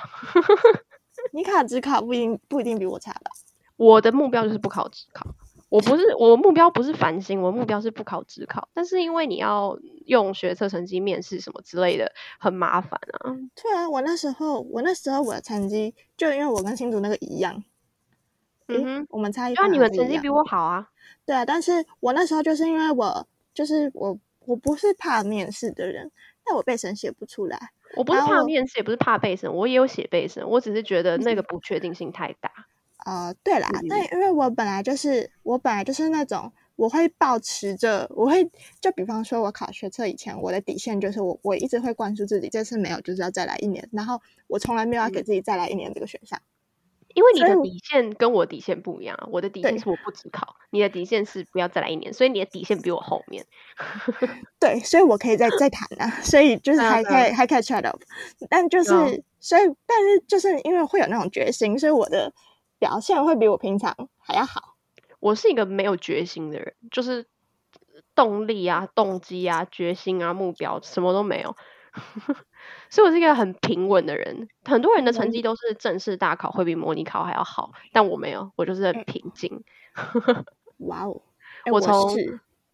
你考职考不一定不一定比我差吧？我的目标就是不考职考。我不是我目标不是繁星，我目标是不考职考。但是因为你要用学测成绩面试什么之类的，很麻烦啊。对啊，我那时候我那时候我的成绩就因为我跟新竹那个一样，嗯哼，我们差一。那你们成绩比我好啊？对啊，但是我那时候就是因为我就是我我不是怕面试的人，但我背神写不出来。我不是怕面试，也不是怕背审，我也有写背审，我只是觉得那 个不确定性太大。嗯呃，对啦，那因为我本来就是我本来就是那种我会保持着，我会就比方说，我考学测以前，我的底线就是我我一直会灌输自己，这次没有就是要再来一年，然后我从来没有要给自己再来一年这个选项，因为你的底线跟我底线不一样，我的底线是我不只考，你的底线是不要再来一年，所以你的底线比我后面，对，所以我可以再再谈啊，所以就是还可以还可以 off，但就是所以但是就是因为会有那种决心，所以我的。表现会比我平常还要好。我是一个没有决心的人，就是动力啊、动机啊、决心啊、目标什么都没有，所以我是一个很平稳的人。很多人的成绩都是正式大考会比模拟考还要好，但我没有，我就是很平静。哇哦！我从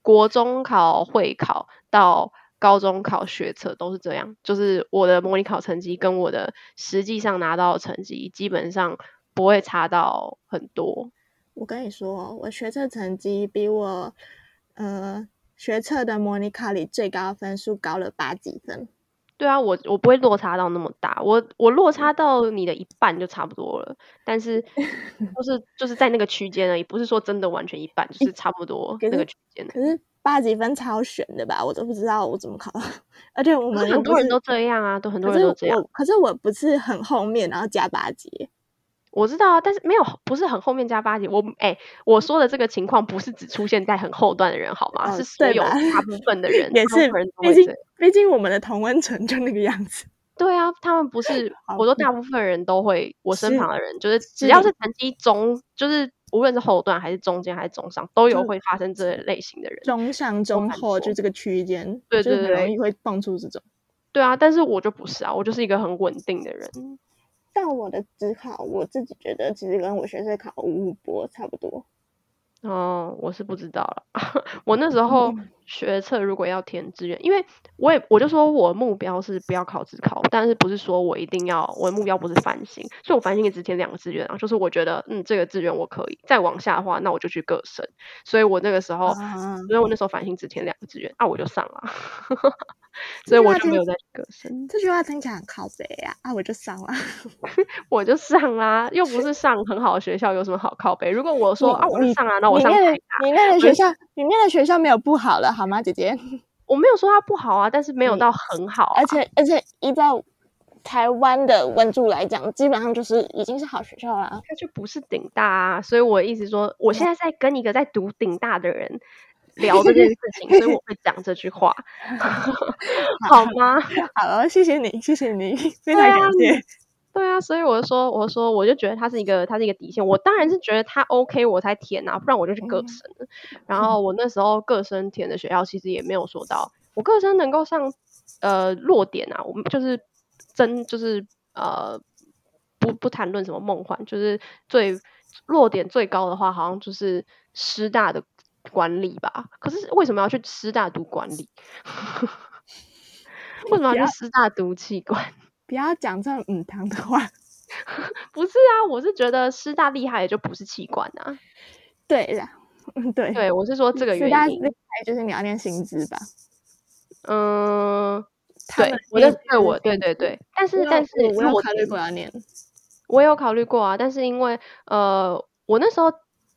国中考会考到高中考学测都是这样，就是我的模拟考成绩跟我的实际上拿到的成绩基本上。不会差到很多。我跟你说，我学测成绩比我呃学测的模拟考里最高分数高了八几分。对啊，我我不会落差到那么大，我我落差到你的一半就差不多了。但是 就是就是在那个区间而已，不是说真的完全一半，就是差不多那个区间。可是八几分超悬的吧？我都不知道我怎么考。而且我们很多人都这样啊，都很多人都这样。可是我不是很后面，然后加八级。我知道啊，但是没有，不是很后面加八级。我哎、欸，我说的这个情况不是只出现在很后段的人，好吗？哦、是所有大部分的人，也是。毕竟，毕竟我们的同温层就那个样子。对啊，他们不是，我说大部分人都会，我身旁的人，是就是只要是成绩中，就是无论是后段还是中间还是中上，都有会发生这类型的人。中上中后就这个区间，对对对，容易会蹦出这种。对啊，但是我就不是啊，我就是一个很稳定的人。但我的职考，我自己觉得其实跟我学测考五五波差不多。哦，我是不知道了。我那时候学测如果要填志愿，因为我也我就说我目标是不要考职考，但是不是说我一定要我的目标不是繁星，所以我繁星也只填两个志愿啊。就是我觉得嗯这个志愿我可以，再往下的话那我就去各省。所以我那个时候，嗯、所以我那时候繁星只填两个志愿，啊我就上了。所以我就没有在歌声。这句话听起来很靠北啊，啊我就上了，我就上啦，又不是上很好的学校，有什么好靠北？如果我说啊我就上啊，那我。你念的你念的学校，里面的学校没有不好了，好吗，姐姐？我没有说它不好啊，但是没有到很好啊，而且而且依照台湾的文组来讲，基本上就是已经是好学校了。它就不是顶大啊，所以我的意思说，我现在在跟一个在读顶大的人聊这件事情，所以我会讲这句话，好吗？好了，谢谢你，谢谢你，非常感谢。对啊，所以我就说，我说，我就觉得他是一个，他是一个底线。我当然是觉得他 OK，我才填啊，不然我就去个申了。嗯、然后我那时候各生填的学校，其实也没有说到我各生能够上呃落点啊。我们就是真就是呃不不谈论什么梦幻，就是最落点最高的话，好像就是师大的管理吧。可是为什么要去师大读管理？为什么要去师大读器官？不要讲这种母汤的话，不是啊，我是觉得师大厉害也就不是器官啊。对啦，对对，我是说这个原因。师大厉害就是你要念薪资吧？嗯，对，我就对我对对对，但是但是我有考虑过要念，我有考虑过啊，但是因为呃，我那时候。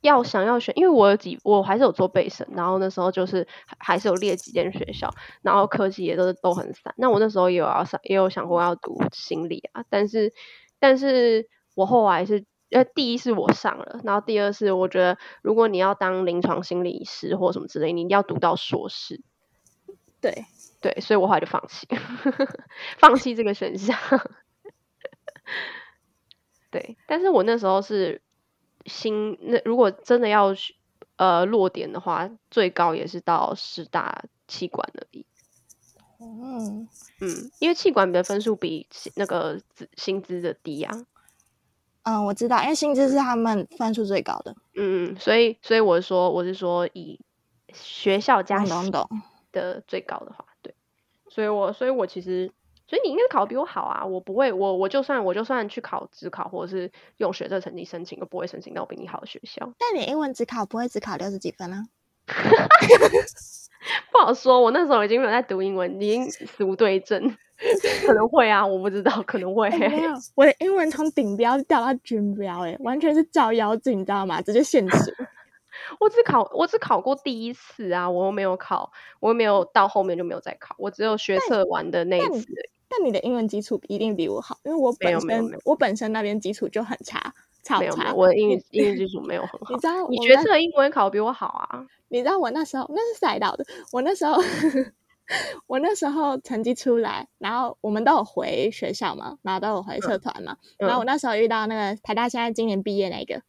要想要选，因为我有几，我还是有做备审，然后那时候就是还是有列几间学校，然后科技也都是都很散。那我那时候也有要上，也有想过要读心理啊，但是，但是我后来是，呃，第一是我上了，然后第二是我觉得，如果你要当临床心理师或什么之类，你一定要读到硕士。对对，所以我后来就放弃，放弃这个选项。对，但是我那时候是。新那如果真的要呃落点的话，最高也是到师大气管而已。嗯嗯，因为气管的分数比那个薪资的低啊。嗯，我知道，因为薪资是他们分数最高的。嗯嗯，所以所以我说我是说以学校加薪的最高的话，对，所以我所以我其实。所以你应该考得比我好啊！我不会，我我就算我就算去考职考，或者是用学测成绩申请，都不会申请到比你好的学校。但你英文只考不会只考六十几分啊？不好说，我那时候已经没有在读英文，已经死无对证。可能会啊，我不知道，可能会。欸、没有，我的英文从顶标掉到均标，哎，完全是照妖镜，你知道吗？直接现实。我只考，我只考过第一次啊，我又没有考，我又没有到后面就没有再考，我只有学测完的那一次。但你的英文基础一定比我好，因为我本身我本身那边基础就很差，超差。我的英语英语基础没有很好。你知道，你学测英文考得比我好啊？你知道我那时候那是赛道的，我那时候 我那时候成绩出来，然后我们都有回学校嘛，然后都有回社团嘛，嗯、然后我那时候遇到那个台大现在今年毕业那个，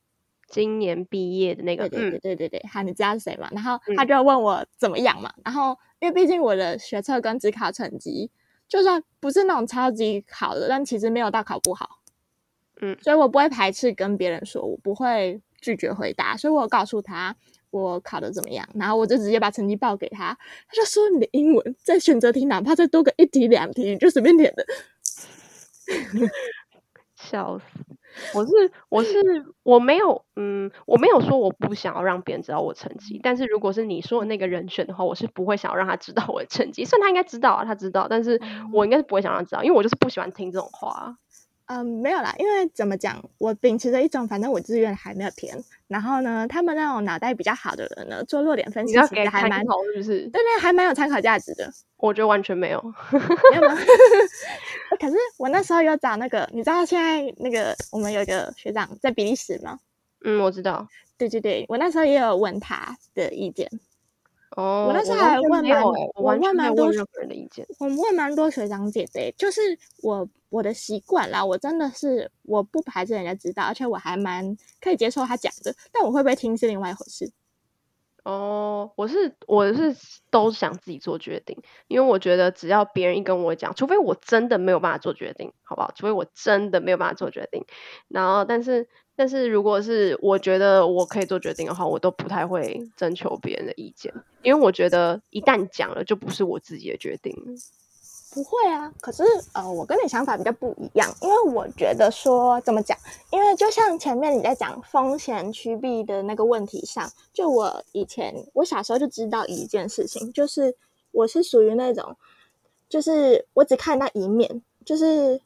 今年毕业的那个，对对对对对，好，你知道是谁吗？然后他就问我怎么样嘛，嗯、然后因为毕竟我的学测跟职考成绩。就算不是那种超级好的，但其实没有到考不好，嗯，所以我不会排斥跟别人说，我不会拒绝回答，所以我告诉他我考的怎么样，然后我就直接把成绩报给他，他就说你的英文在选择题哪怕再多个一题两题，你就随便填的，笑死。我是我是我没有嗯，我没有说我不想要让别人知道我成绩，但是如果是你说的那个人选的话，我是不会想要让他知道我的成绩，虽然他应该知道啊，他知道，但是我应该是不会想让他知道，因为我就是不喜欢听这种话。嗯，没有啦，因为怎么讲，我秉持着一种，反正我志愿还没有填，然后呢，他们那种脑袋比较好的人呢，做弱点分析其实还蛮好，是不是？对对，还蛮有参考价值的。我觉得完全没有，没有吗？可是我那时候有找那个，你知道现在那个我们有一个学长在比利时吗？嗯，我知道。对对对，我那时候也有问他的意见。哦，我那时候还问蛮，我问蛮多任何人的意见，我问蛮多学长姐的，就是我我的习惯啦，我真的是我不排斥人家知道，而且我还蛮可以接受他讲的，但我会不会听是另外一回事。哦，我是我是都想自己做决定，因为我觉得只要别人一跟我讲，除非我真的没有办法做决定，好不好？除非我真的没有办法做决定，然后但是但是如果是我觉得我可以做决定的话，我都不太会征求别人的意见，因为我觉得一旦讲了就不是我自己的决定。不会啊，可是呃，我跟你想法比较不一样，因为我觉得说怎么讲，因为就像前面你在讲风险趋避的那个问题上，就我以前我小时候就知道一件事情，就是我是属于那种，就是我只看到一面，就是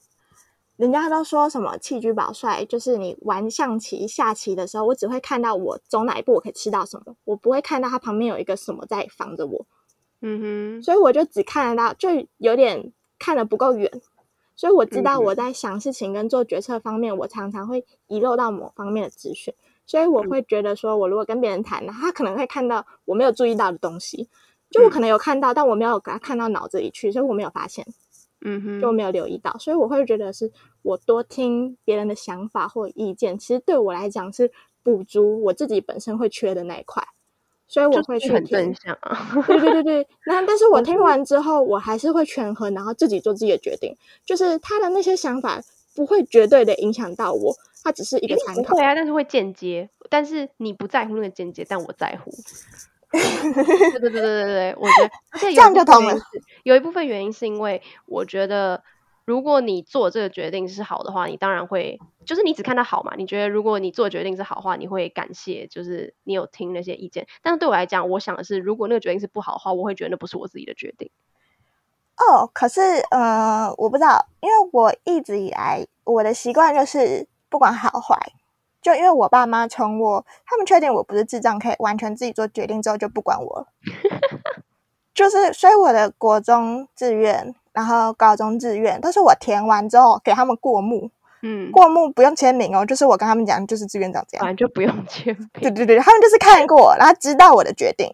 人家都说什么弃车保帅，就是你玩象棋、下棋的时候，我只会看到我走哪一步我可以吃到什么，我不会看到它旁边有一个什么在防着我。嗯哼，所以我就只看得到，就有点看得不够远，所以我知道我在想事情跟做决策方面，嗯、我常常会遗漏到某方面的资讯，所以我会觉得说，我如果跟别人谈，他可能会看到我没有注意到的东西，就我可能有看到，但我没有给他看到脑子里去，所以我没有发现，嗯哼，就没有留意到，所以我会觉得是我多听别人的想法或意见，其实对我来讲是补足我自己本身会缺的那一块。所以我会去听，很正向啊，对对对对。那但是我听完之后，我还是会权衡，然后自己做自己的决定。就是他的那些想法不会绝对的影响到我，他只是一个参考。对啊，但是会间接。但是你不在乎那个间接，但我在乎。对对对对对对，我觉得 这样就懂了。有一部分原因是因为我觉得。如果你做这个决定是好的话，你当然会，就是你只看到好嘛。你觉得如果你做决定是好的话，你会感谢，就是你有听那些意见。但是对我来讲，我想的是，如果那个决定是不好的话，我会觉得那不是我自己的决定。哦，可是呃，我不知道，因为我一直以来我的习惯就是不管好坏，就因为我爸妈从我他们确定我不是智障，可以完全自己做决定之后，就不管我了。就是所以我的国中志愿。然后高中志愿但是我填完之后给他们过目，嗯，过目不用签名哦，就是我跟他们讲，就是志愿长这样，反正就不用签名。对对对，他们就是看过，然后知道我的决定，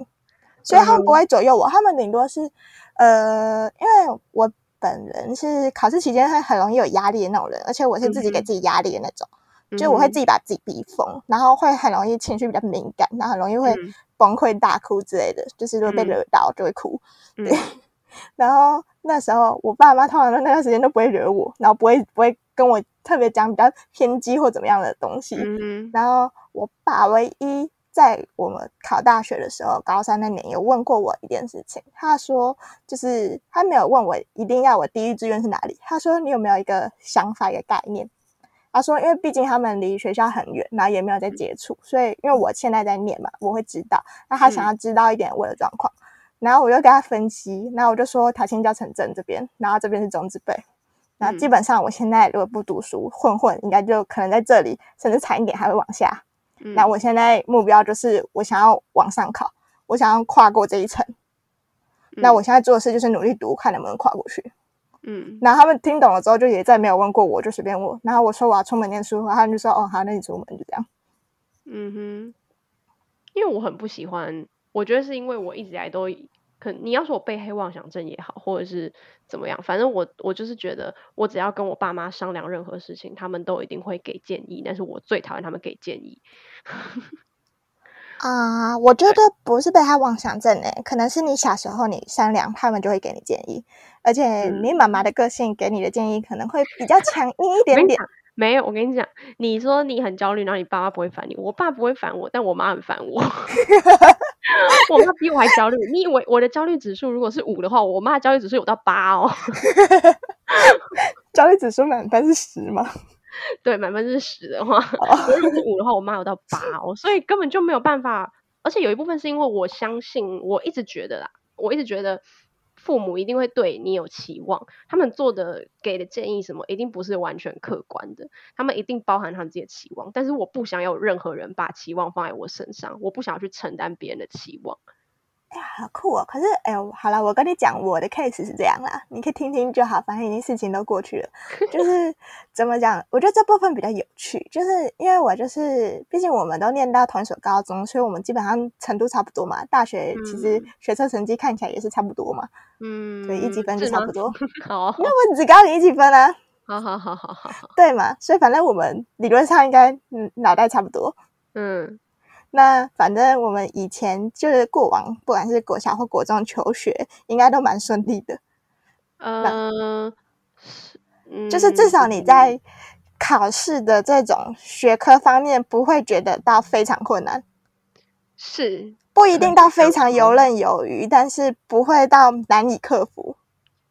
所以他们不会左右我，他们顶多是，呃，因为我本人是考试期间会很容易有压力的那种人，而且我是自己给自己压力的那种，嗯、就我会自己把自己逼疯，然后会很容易情绪比较敏感，然后很容易会崩溃大哭之类的，就是如果被惹到就会哭，嗯、对。然后那时候，我爸妈通常那段时间都不会惹我，然后不会不会跟我特别讲比较偏激或怎么样的东西。嗯、然后我爸唯一在我们考大学的时候，高三那年有问过我一件事情，他说就是他没有问我一定要我第一志愿是哪里，他说你有没有一个想法一个概念？他说因为毕竟他们离学校很远，然后也没有在接触，所以因为我现在在念嘛，我会知道。那他想要知道一点我的状况。嗯然后我就跟他分析，然后我就说台清交成政这边，然后这边是中字辈，然后基本上我现在如果不读书混混，应该就可能在这里，甚至惨一点还会往下。嗯、那我现在目标就是我想要往上考，我想要跨过这一层。嗯、那我现在做的事就是努力读，看能不能跨过去。嗯，然后他们听懂了之后，就也再没有问过我，就随便问。然后我说我要出门念书，然后他们就说哦好，那你出门就这样。嗯哼，因为我很不喜欢。我觉得是因为我一直以来都可，你要说我被黑妄想症也好，或者是怎么样，反正我我就是觉得，我只要跟我爸妈商量任何事情，他们都一定会给建议，但是我最讨厌他们给建议。啊，uh, 我觉得不是被害妄想症诶，可能是你小时候你商量，他们就会给你建议，而且你妈妈的个性给你的建议可能会比较强硬一点点。没有，我跟你讲，你说你很焦虑，然后你爸妈不会烦你，我爸不会烦我，但我妈很烦我。我妈比我还焦虑。你以为我的焦虑指数如果是五的话，我妈的焦虑指数有到八哦。焦虑指数满分是十吗？对，满分是十的话，如果是五的话，我妈有到八哦，所以根本就没有办法。而且有一部分是因为我相信，我一直觉得啦，我一直觉得。父母一定会对你有期望，他们做的给的建议什么，一定不是完全客观的，他们一定包含他们自己的期望。但是我不想有任何人把期望放在我身上，我不想要去承担别人的期望。哎呀，好酷哦！可是，哎呦，好了，我跟你讲，我的 case 是这样啦，你可以听听就好，反正已经事情都过去了。就是怎么讲，我觉得这部分比较有趣，就是因为我就是，毕竟我们都念到同一所高中，所以我们基本上程度差不多嘛。大学其实学测成绩看起来也是差不多嘛。嗯，对，一级分就差不多。好，那我只高你一级分啊。好好好好好好。对嘛？所以反正我们理论上应该嗯脑袋差不多。嗯。那反正我们以前就是过往，不管是国小或国中求学，应该都蛮顺利的。呃，就是至少你在考试的这种学科方面，不会觉得到非常困难。是，不一定到非常游刃有余，但是不会到难以克服。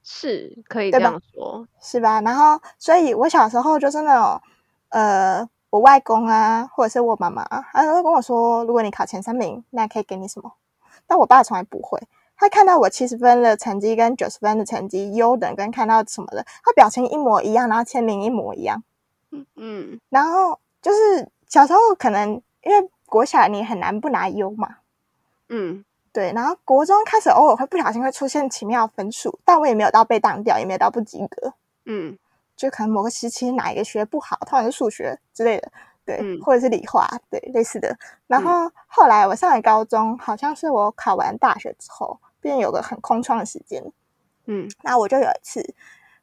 是可以这样说，是吧？然后，所以我小时候就是那种，呃，我外公啊，或者是我妈妈，他都会跟我说，如果你考前三名，那可以给你什么？但我爸从来不会，他看到我七十分的成绩跟九十分的成绩，优等跟看到什么的，他表情一模一样，然后签名一模一样。嗯嗯，然后就是小时候可能因为国小你很难不拿优嘛，嗯。对，然后国中开始偶尔会不小心会出现奇妙分数，但我也没有到被当掉，也没有到不及格。嗯，就可能某个时期哪一个学不好，通常是数学之类的，对，嗯、或者是理化，对，类似的。然后后来我上了高中，好像是我考完大学之后，便有个很空窗的时间。嗯，那我就有一次，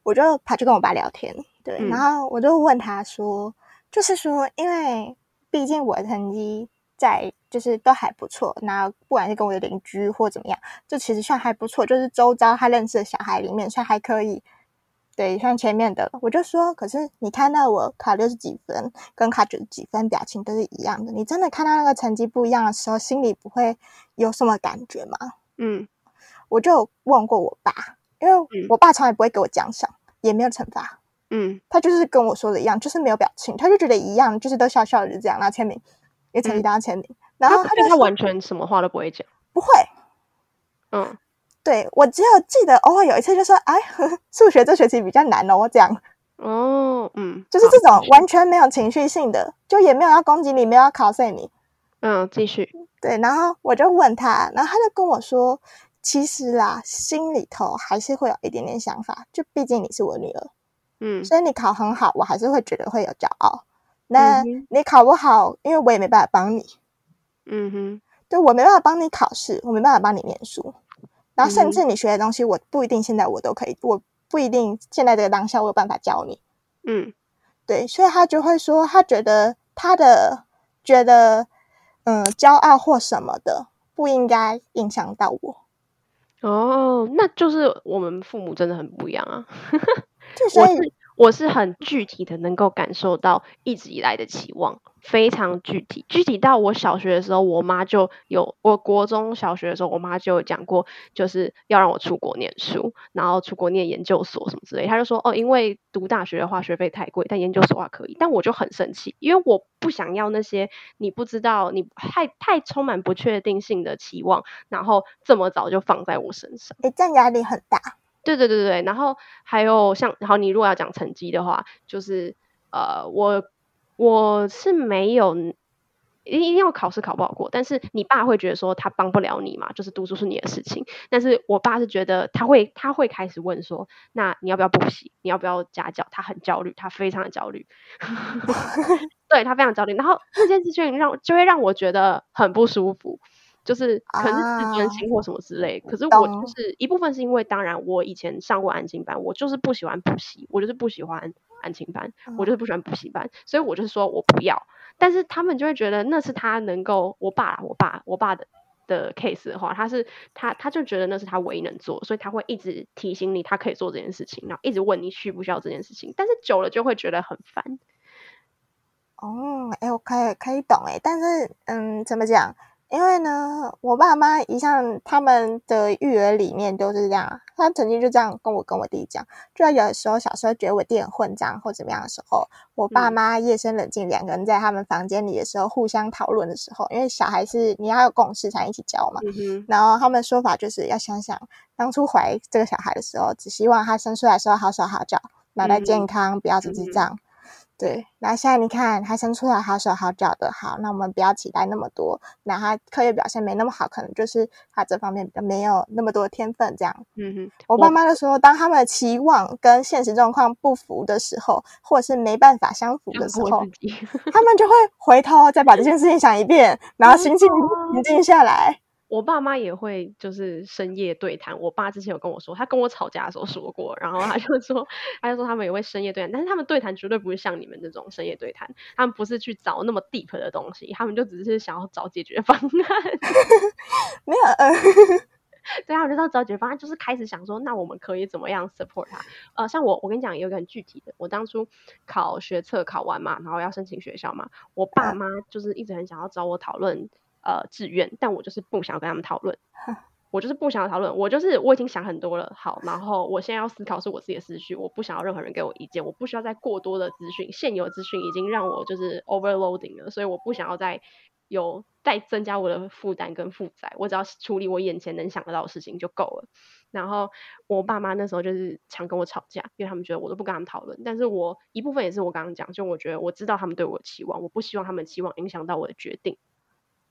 我就跑去跟我爸聊天，对，嗯、然后我就问他说，就是说，因为毕竟我的成绩。在就是都还不错，那不管是跟我的邻居或怎么样，就其实算还不错。就是周遭他认识的小孩里面算还可以，对，像前面的。我就说，可是你看到我考六十几分，跟考九十几分，表情都是一样的。你真的看到那个成绩不一样的时候，心里不会有什么感觉吗？嗯，我就问过我爸，因为我爸从来不会给我奖赏，也没有惩罚。嗯，他就是跟我说的一样，就是没有表情，他就觉得一样，就是都笑笑的这样，然后签名。也成绩单签名，然后他就他完全什么话都不会讲，不会。嗯，对，我只有记得偶尔有一次就说：“哎，数学这学期比较难哦。”我讲哦，嗯，就是这种完全没有情绪性的，就也没有要攻击你，没有要考碎你。嗯，继续。对，然后我就问他，然后他就跟我说：“其实啦，心里头还是会有一点点想法，就毕竟你是我女儿，嗯，所以你考很好，我还是会觉得会有骄傲。”那你考不好，因为我也没办法帮你。嗯哼，对，我没办法帮你考试，我没办法帮你念书。然后甚至你学的东西，我不一定现在我都可以，我不一定现在这个当下我有办法教你。嗯，对，所以他就会说，他觉得他的觉得，嗯，骄傲或什么的不应该影响到我。哦，那就是我们父母真的很不一样啊。就所以。我是很具体的，能够感受到一直以来的期望，非常具体，具体到我小学的时候，我妈就有；我国中小学的时候，我妈就有讲过，就是要让我出国念书，然后出国念研究所什么之类。她就说：“哦，因为读大学的话学费太贵，但研究所的话可以。”但我就很生气，因为我不想要那些你不知道、你太太充满不确定性的期望，然后这么早就放在我身上，诶，这样压力很大。对对对对，然后还有像，然后你如果要讲成绩的话，就是呃，我我是没有一定要考试考不好过，但是你爸会觉得说他帮不了你嘛，就是读书是你的事情，但是我爸是觉得他会他会开始问说，那你要不要补习？你要不要家教？他很焦虑，他非常的焦虑，对他非常焦虑，然后这件事情让就会让我觉得很不舒服。就是可能是自尊心或什么之类，啊、可是我就是一部分是因为，当然我以前上过安静班，我就是不喜欢补习，我就是不喜欢安静班，我就是不喜欢补习班，所以我就是说我不要。但是他们就会觉得那是他能够，我爸，我爸，我爸的的 case 的话，他是他他就觉得那是他唯一能做，所以他会一直提醒你他可以做这件事情，然后一直问你需不需要这件事情，但是久了就会觉得很烦。哦，哎，我可以可以懂哎，但是嗯，怎么讲？因为呢，我爸妈一向他们的育儿理念都是这样。他曾经就这样跟我跟我弟讲，就有的时候小时候觉得我弟很混账或怎么样的时候，我爸妈夜深冷静，两个人在他们房间里的时候互相讨论的时候，因为小孩是你要有共识才一起教嘛。嗯、然后他们说法就是要想想当初怀这个小孩的时候，只希望他生出来的时候好手好脚，脑袋健康，嗯、不要是智障。对，那现在你看他生出来好手好脚的，好，那我们不要期待那么多。那他课业表现没那么好，可能就是他这方面没有那么多天分这样。嗯哼，我爸妈就说，当他们的期望跟现实状况不符的时候，或者是没办法相符的时候，他们就会回头再把这件事情想一遍，然后心情平静下来。我爸妈也会就是深夜对谈。我爸之前有跟我说，他跟我吵架的时候说过，然后他就说，他就说他们也会深夜对谈，但是他们对谈绝对不是像你们这种深夜对谈，他们不是去找那么 deep 的东西，他们就只是想要找解决方案。没有，呃，对啊，我就到找解决方案，就是开始想说，那我们可以怎么样 support 他？呃，像我，我跟你讲有一个很具体的，我当初考学测考完嘛，然后要申请学校嘛，我爸妈就是一直很想要找我讨论。呃，志愿，但我就是不想跟他们讨论，我就是不想要讨论，我就是我已经想很多了，好，然后我现在要思考是我自己的思绪，我不想要任何人给我意见，我不需要再过多的资讯，现有资讯已经让我就是 overloading 了，所以我不想要再有再增加我的负担跟负载，我只要处理我眼前能想得到的事情就够了。然后我爸妈那时候就是常跟我吵架，因为他们觉得我都不跟他们讨论，但是我一部分也是我刚刚讲，就我觉得我知道他们对我的期望，我不希望他们期望影响到我的决定。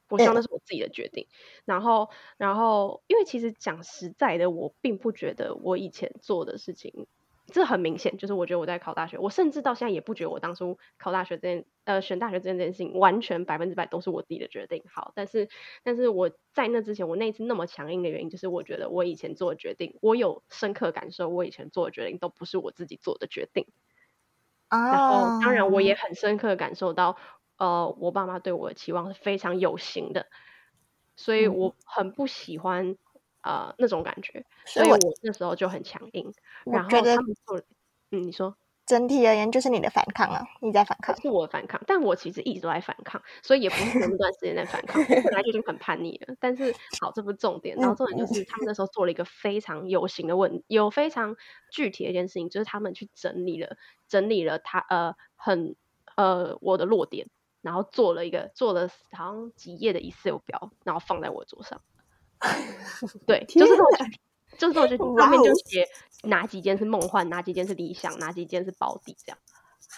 我希望那是我自己的决定，然后，然后，因为其实讲实在的，我并不觉得我以前做的事情，这很明显，就是我觉得我在考大学，我甚至到现在也不觉得我当初考大学这件，呃，选大学这件事情，完全百分之百都是我自己的决定。好，但是，但是我在那之前，我那一次那么强硬的原因，就是我觉得我以前做的决定，我有深刻感受，我以前做的决定都不是我自己做的决定。啊，然后，当然，我也很深刻感受到。呃，我爸妈对我的期望是非常有形的，所以我很不喜欢、嗯、呃那种感觉，所以我那时候就很强硬。然后他们做，嗯，你说整体而言就是你的反抗啊，你在反抗，是我的反抗，但我其实一直都在反抗，所以也不是那段时间在反抗，我本来就已经很叛逆了。但是好，这不是重点，然后重点就是他们那时候做了一个非常有形的问，有非常具体的一件事情，就是他们去整理了整理了他呃很呃我的弱点。然后做了一个做了好像几页的 Excel 表，然后放在我桌上。对，就是这种，就是这种，上面就写哪几间是梦幻，哪几间是理想，哪几间是保底，这样。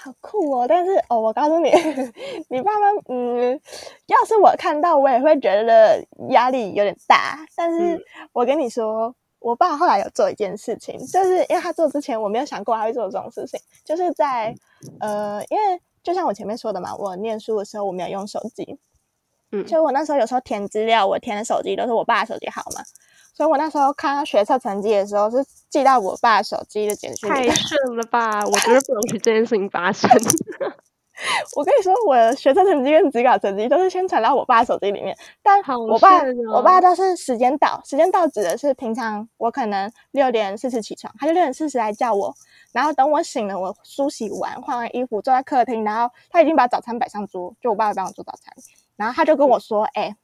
好酷哦！但是哦，我告诉你，你爸妈，嗯，要是我看到，我也会觉得压力有点大。但是我跟你说，嗯、我爸后来有做一件事情，就是因为他做之前，我没有想过他会做这种事情，就是在呃，因为。就像我前面说的嘛，我念书的时候我没有用手机，嗯，所以我那时候有时候填资料，我填的手机都是我爸的手机号码，所以我那时候看到学测成绩的时候是寄到我爸手机的简讯。太顺了吧！我觉得不容许这件事情发生。我跟你说，我的学测成绩跟职考成绩都是先传到我爸手机里面，但我爸、哦、我爸都是时间到，时间到指的是平常我可能六点四十起床，他就六点四十来叫我。然后等我醒了，我梳洗完，换完衣服，坐在客厅，然后他已经把早餐摆上桌，就我爸爸帮我做早餐。然后他就跟我说：“哎、欸，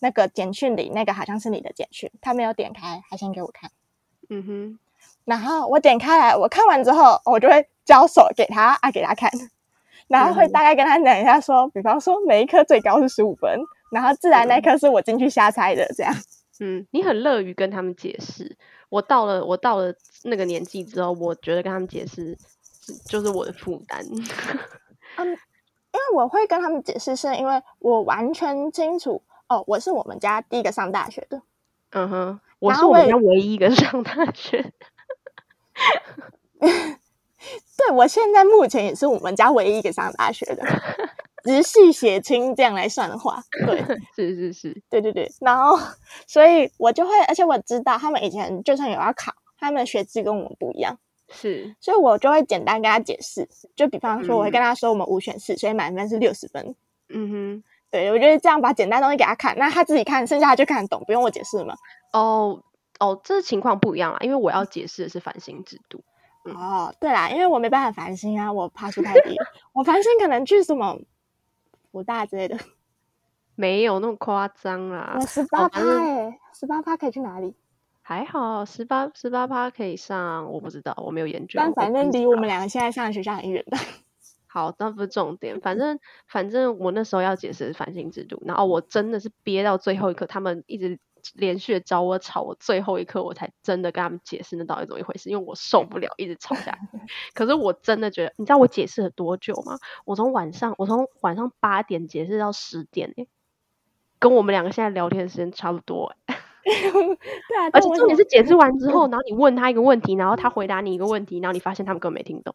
那个简讯里那个好像是你的简讯，他没有点开，还先给我看。”嗯哼。然后我点开来，我看完之后，我就会交手给他啊，给他看，然后会大概跟他讲一下说，说比方说每一科最高是十五分，然后自然那科是我进去瞎猜的，这样。嗯，你很乐于跟他们解释。我到了，我到了那个年纪之后，我觉得跟他们解释就是我的负担。嗯，因为我会跟他们解释，是因为我完全清楚哦，我是我们家第一个上大学的。嗯哼，我是我们家唯一一个上大学。对，我现在目前也是我们家唯一一个上大学的。直系血亲这样来算的话，对，是是是，对对对。然后，所以我就会，而且我知道他们以前就算有要考，他们的学制跟我们不一样，是，所以我就会简单跟他解释。就比方说，我会跟他说，我们五选四，所以满分是六十分。嗯哼，对，我觉得这样把简单东西给他看，那他自己看，剩下他就看得懂，不用我解释嘛。哦哦，这情况不一样啦，因为我要解释的是繁星制度。嗯、哦，对啦，因为我没办法繁星啊，我爬树太低，我繁星可能去什么。不大之类的，没有那么夸张啦。我十八趴哎，十八趴可以去哪里？还好，十八十八趴可以上，我不知道，我没有研究。但反正离我们两个现在上的学校很远的。好，那不是重点。反正反正我那时候要解释繁星制度，然后我真的是憋到最后一刻，他们一直。连续找我吵，我最后一刻我才真的跟他们解释那到底怎么一回事，因为我受不了一直吵架。可是我真的觉得，你知道我解释了多久吗？我从晚上，我从晚上八点解释到十点，欸，跟我们两个现在聊天的时间差不多，欸。对啊，而且重点是解释完之后，然后你问他一个问题，然后他回答你一个问题，然后你发现他们根本没听懂。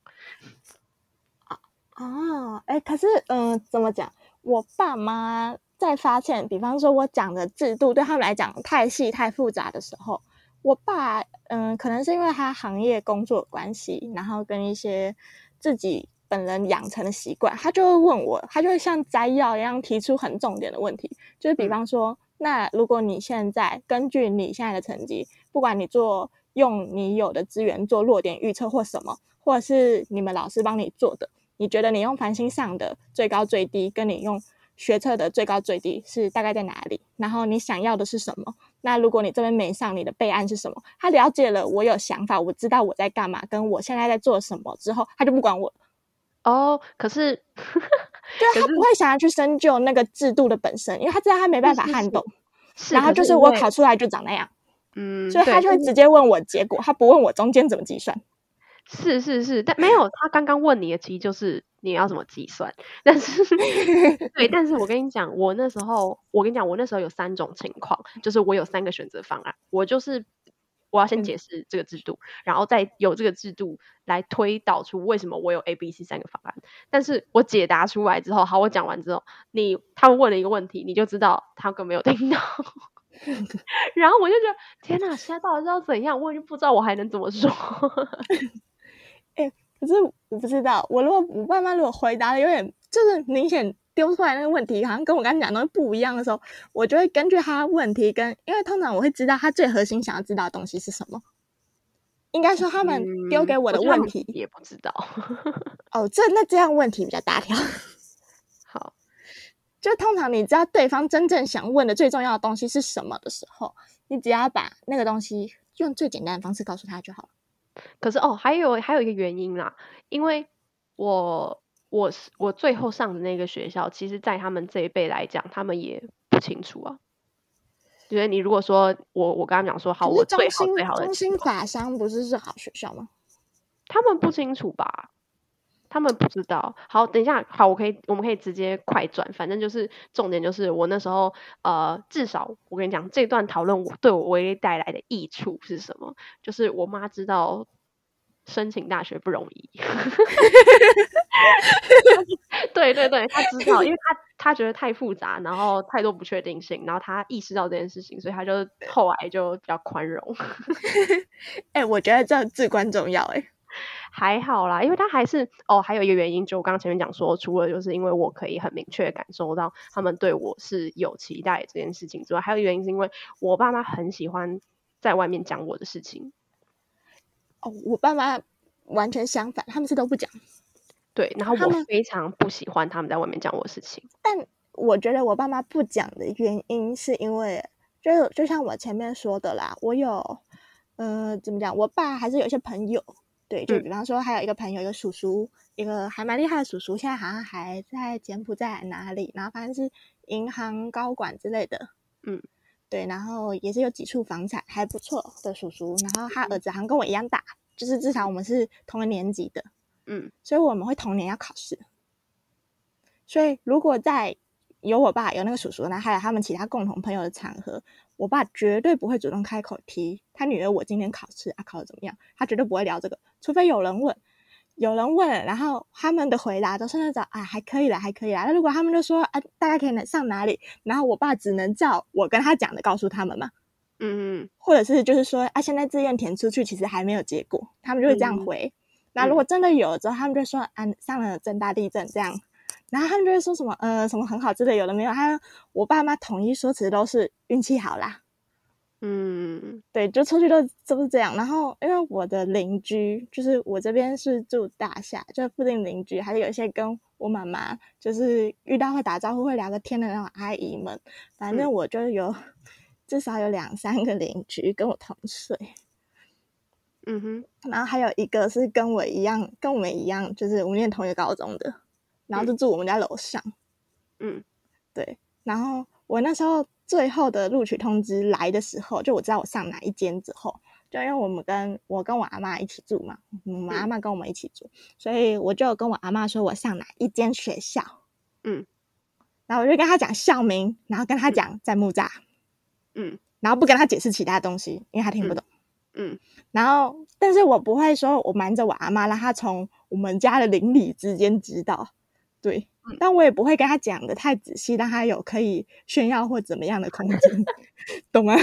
啊，哎，可是嗯，怎么讲？我爸妈。在发现，比方说我讲的制度对他们来讲太细太复杂的时候，我爸嗯，可能是因为他行业工作关系，然后跟一些自己本人养成的习惯，他就会问我，他就会像摘要一样提出很重点的问题，就是比方说，那如果你现在根据你现在的成绩，不管你做用你有的资源做落点预测或什么，或者是你们老师帮你做的，你觉得你用繁星上的最高最低，跟你用学测的最高最低是大概在哪里？然后你想要的是什么？那如果你这边没上，你的备案是什么？他了解了我有想法，我知道我在干嘛，跟我现在在做什么之后，他就不管我了。哦，可是，对，他不会想要去深究那个制度的本身，因为他知道他没办法撼动。然后就是我考出来就长那样，嗯，所以他就会直接问我结果，他不问我中间怎么计算。是是是，但没有，他刚刚问你的其实就是你要怎么计算。但是，对，但是我跟你讲，我那时候，我跟你讲，我那时候有三种情况，就是我有三个选择方案。我就是我要先解释这个制度，嗯、然后再有这个制度来推导出为什么我有 A、B、C 三个方案。但是我解答出来之后，好，我讲完之后，你他们问了一个问题，你就知道他根本没有听到。然后我就觉得，天哪，现在到底是要怎样？我已经不知道我还能怎么说。哎、欸，可是我不知道，我如果我爸妈如果回答的有点就是明显丢出来那个问题，好像跟我刚才讲的东西不一样的时候，我就会根据他问题跟，因为通常我会知道他最核心想要知道的东西是什么。应该说他们丢给我的问题、嗯、也不知道。哦，这那这样问题比较大条。好，就通常你知道对方真正想问的最重要的东西是什么的时候，你只要把那个东西用最简单的方式告诉他就好了。可是哦，还有还有一个原因啦，因为我我是我最后上的那个学校，其实，在他们这一辈来讲，他们也不清楚啊。觉得你如果说我我刚刚讲说好，我最好最好的中心法商不是是好学校吗？他们不清楚吧？他们不知道。好，等一下，好，我可以我们可以直接快转，反正就是重点就是我那时候呃，至少我跟你讲，这段讨论我对我唯一带来的益处是什么？就是我妈知道申请大学不容易。对对对，她知道，因为她她觉得太复杂，然后太多不确定性，然后她意识到这件事情，所以她就后来就比较宽容。哎、欸，我觉得这至关重要。哎，还好啦，因为他还是哦，还有一个原因，就我刚刚前面讲说，除了就是因为我可以很明确感受到他们对我是有期待这件事情之外，还有一个原因是因为我爸妈很喜欢在外面讲我的事情。哦，我爸妈完全相反，他们是都不讲。对，然后我非常不喜欢他们在外面讲我的事情。但我觉得我爸妈不讲的原因，是因为就就像我前面说的啦，我有，呃，怎么讲？我爸还是有一些朋友，对，就比方说还有一个朋友，一个叔叔，一个还蛮厉害的叔叔，现在好像还在柬埔寨哪里，然后反正是银行高管之类的，嗯，对，然后也是有几处房产还不错的叔叔，然后他儿子好像跟我一样大，就是至少我们是同个年级的。嗯，所以我们会同年要考试，所以如果在有我爸有那个叔叔，那还有他们其他共同朋友的场合，我爸绝对不会主动开口提他女儿我今天考试啊考得怎么样，他绝对不会聊这个，除非有人问，有人问，然后他们的回答都是那种啊还可以啦，还可以啦。那如果他们就说啊大概可以上哪里，然后我爸只能照我跟他讲的告诉他们嘛，嗯嗯，或者是就是说啊现在志愿填出去其实还没有结果，他们就会这样回。嗯那如果真的有了之后，他们就说啊，上了正大地震这样，然后他们就会说什么呃什么很好之类，有的没有。他我爸妈统一说辞都是运气好啦，嗯，对，就出去都都是这样。然后因为我的邻居就是我这边是住大厦，就附近邻居还是有一些跟我妈妈就是遇到会打招呼会聊个天的那种阿姨们，反正我就有、嗯、至少有两三个邻居跟我同岁。嗯哼，然后还有一个是跟我一样，跟我们一样，就是我们念同一个高中的，然后就住我们家楼上。嗯，对。然后我那时候最后的录取通知来的时候，就我知道我上哪一间之后，就因为我们跟我跟我阿妈一起住嘛，我们阿妈跟我们一起住，嗯，所以我就跟我阿妈说我上哪一间学校。嗯，然后我就跟他讲校名，然后跟他讲在木栅。嗯，然后不跟他解释其他东西，因为他听不懂。嗯嗯，然后，但是我不会说，我瞒着我阿妈，让她从我们家的邻里之间知道，对，嗯、但我也不会跟他讲的太仔细，让他有可以炫耀或怎么样的空间，懂吗？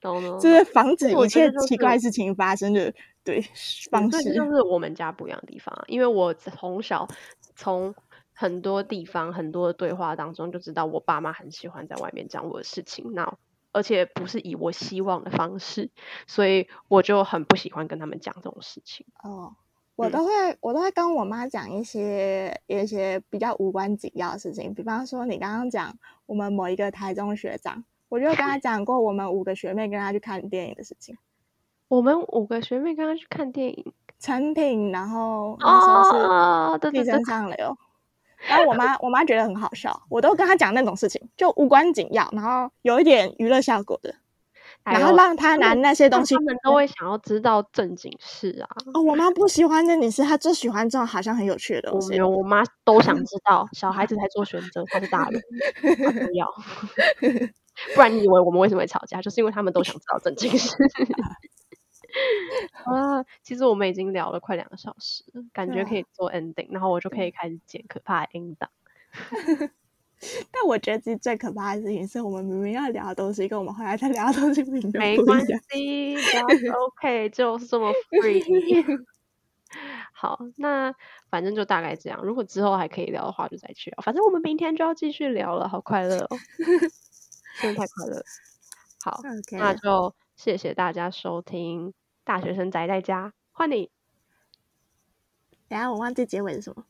懂了，就是防止一切奇怪事情发生的对方式。这就是我们家不一样的地方，因为我从小从很多地方很多的对话当中就知道，我爸妈很喜欢在外面讲我的事情，那而且不是以我希望的方式，所以我就很不喜欢跟他们讲这种事情。哦。我都会，嗯、我都会跟我妈讲一些一些比较无关紧要的事情，比方说你刚刚讲我们某一个台中学长，我就跟他讲过我们五个学妹跟他去看电影的事情。我们五个学妹跟他去看电影，成品，然后那时候是寄生上。流，然后我妈我妈觉得很好笑，我都跟他讲那种事情，就无关紧要，然后有一点娱乐效果的。然后让他拿那些东西，他们都会想要知道正经事啊。哦，我妈不喜欢正经事，她就喜欢这种好像很有趣的东西。我我妈都想知道，小孩子才做选择，她是大人，她不要。不然你以为我们为什么会吵架？就是因为他们都想知道正经事。啊，其实我们已经聊了快两个小时了，感觉可以做 ending，然后我就可以开始剪可怕的音档。但我觉得其实最可怕的事情是我们明明要聊的东西，跟我们后来在聊的东西不一样。没关系，OK，就是这么 free。好，那反正就大概这样。如果之后还可以聊的话，就再去聊。反正我们明天就要继续聊了，好快乐哦，真的太快乐。好.那就谢谢大家收听《大学生宅在家》，换你。等下我忘记结尾是什么。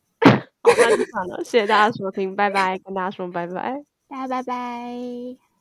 好，那就算了。谢谢大家收听，拜拜，跟大家说拜拜，大家拜拜。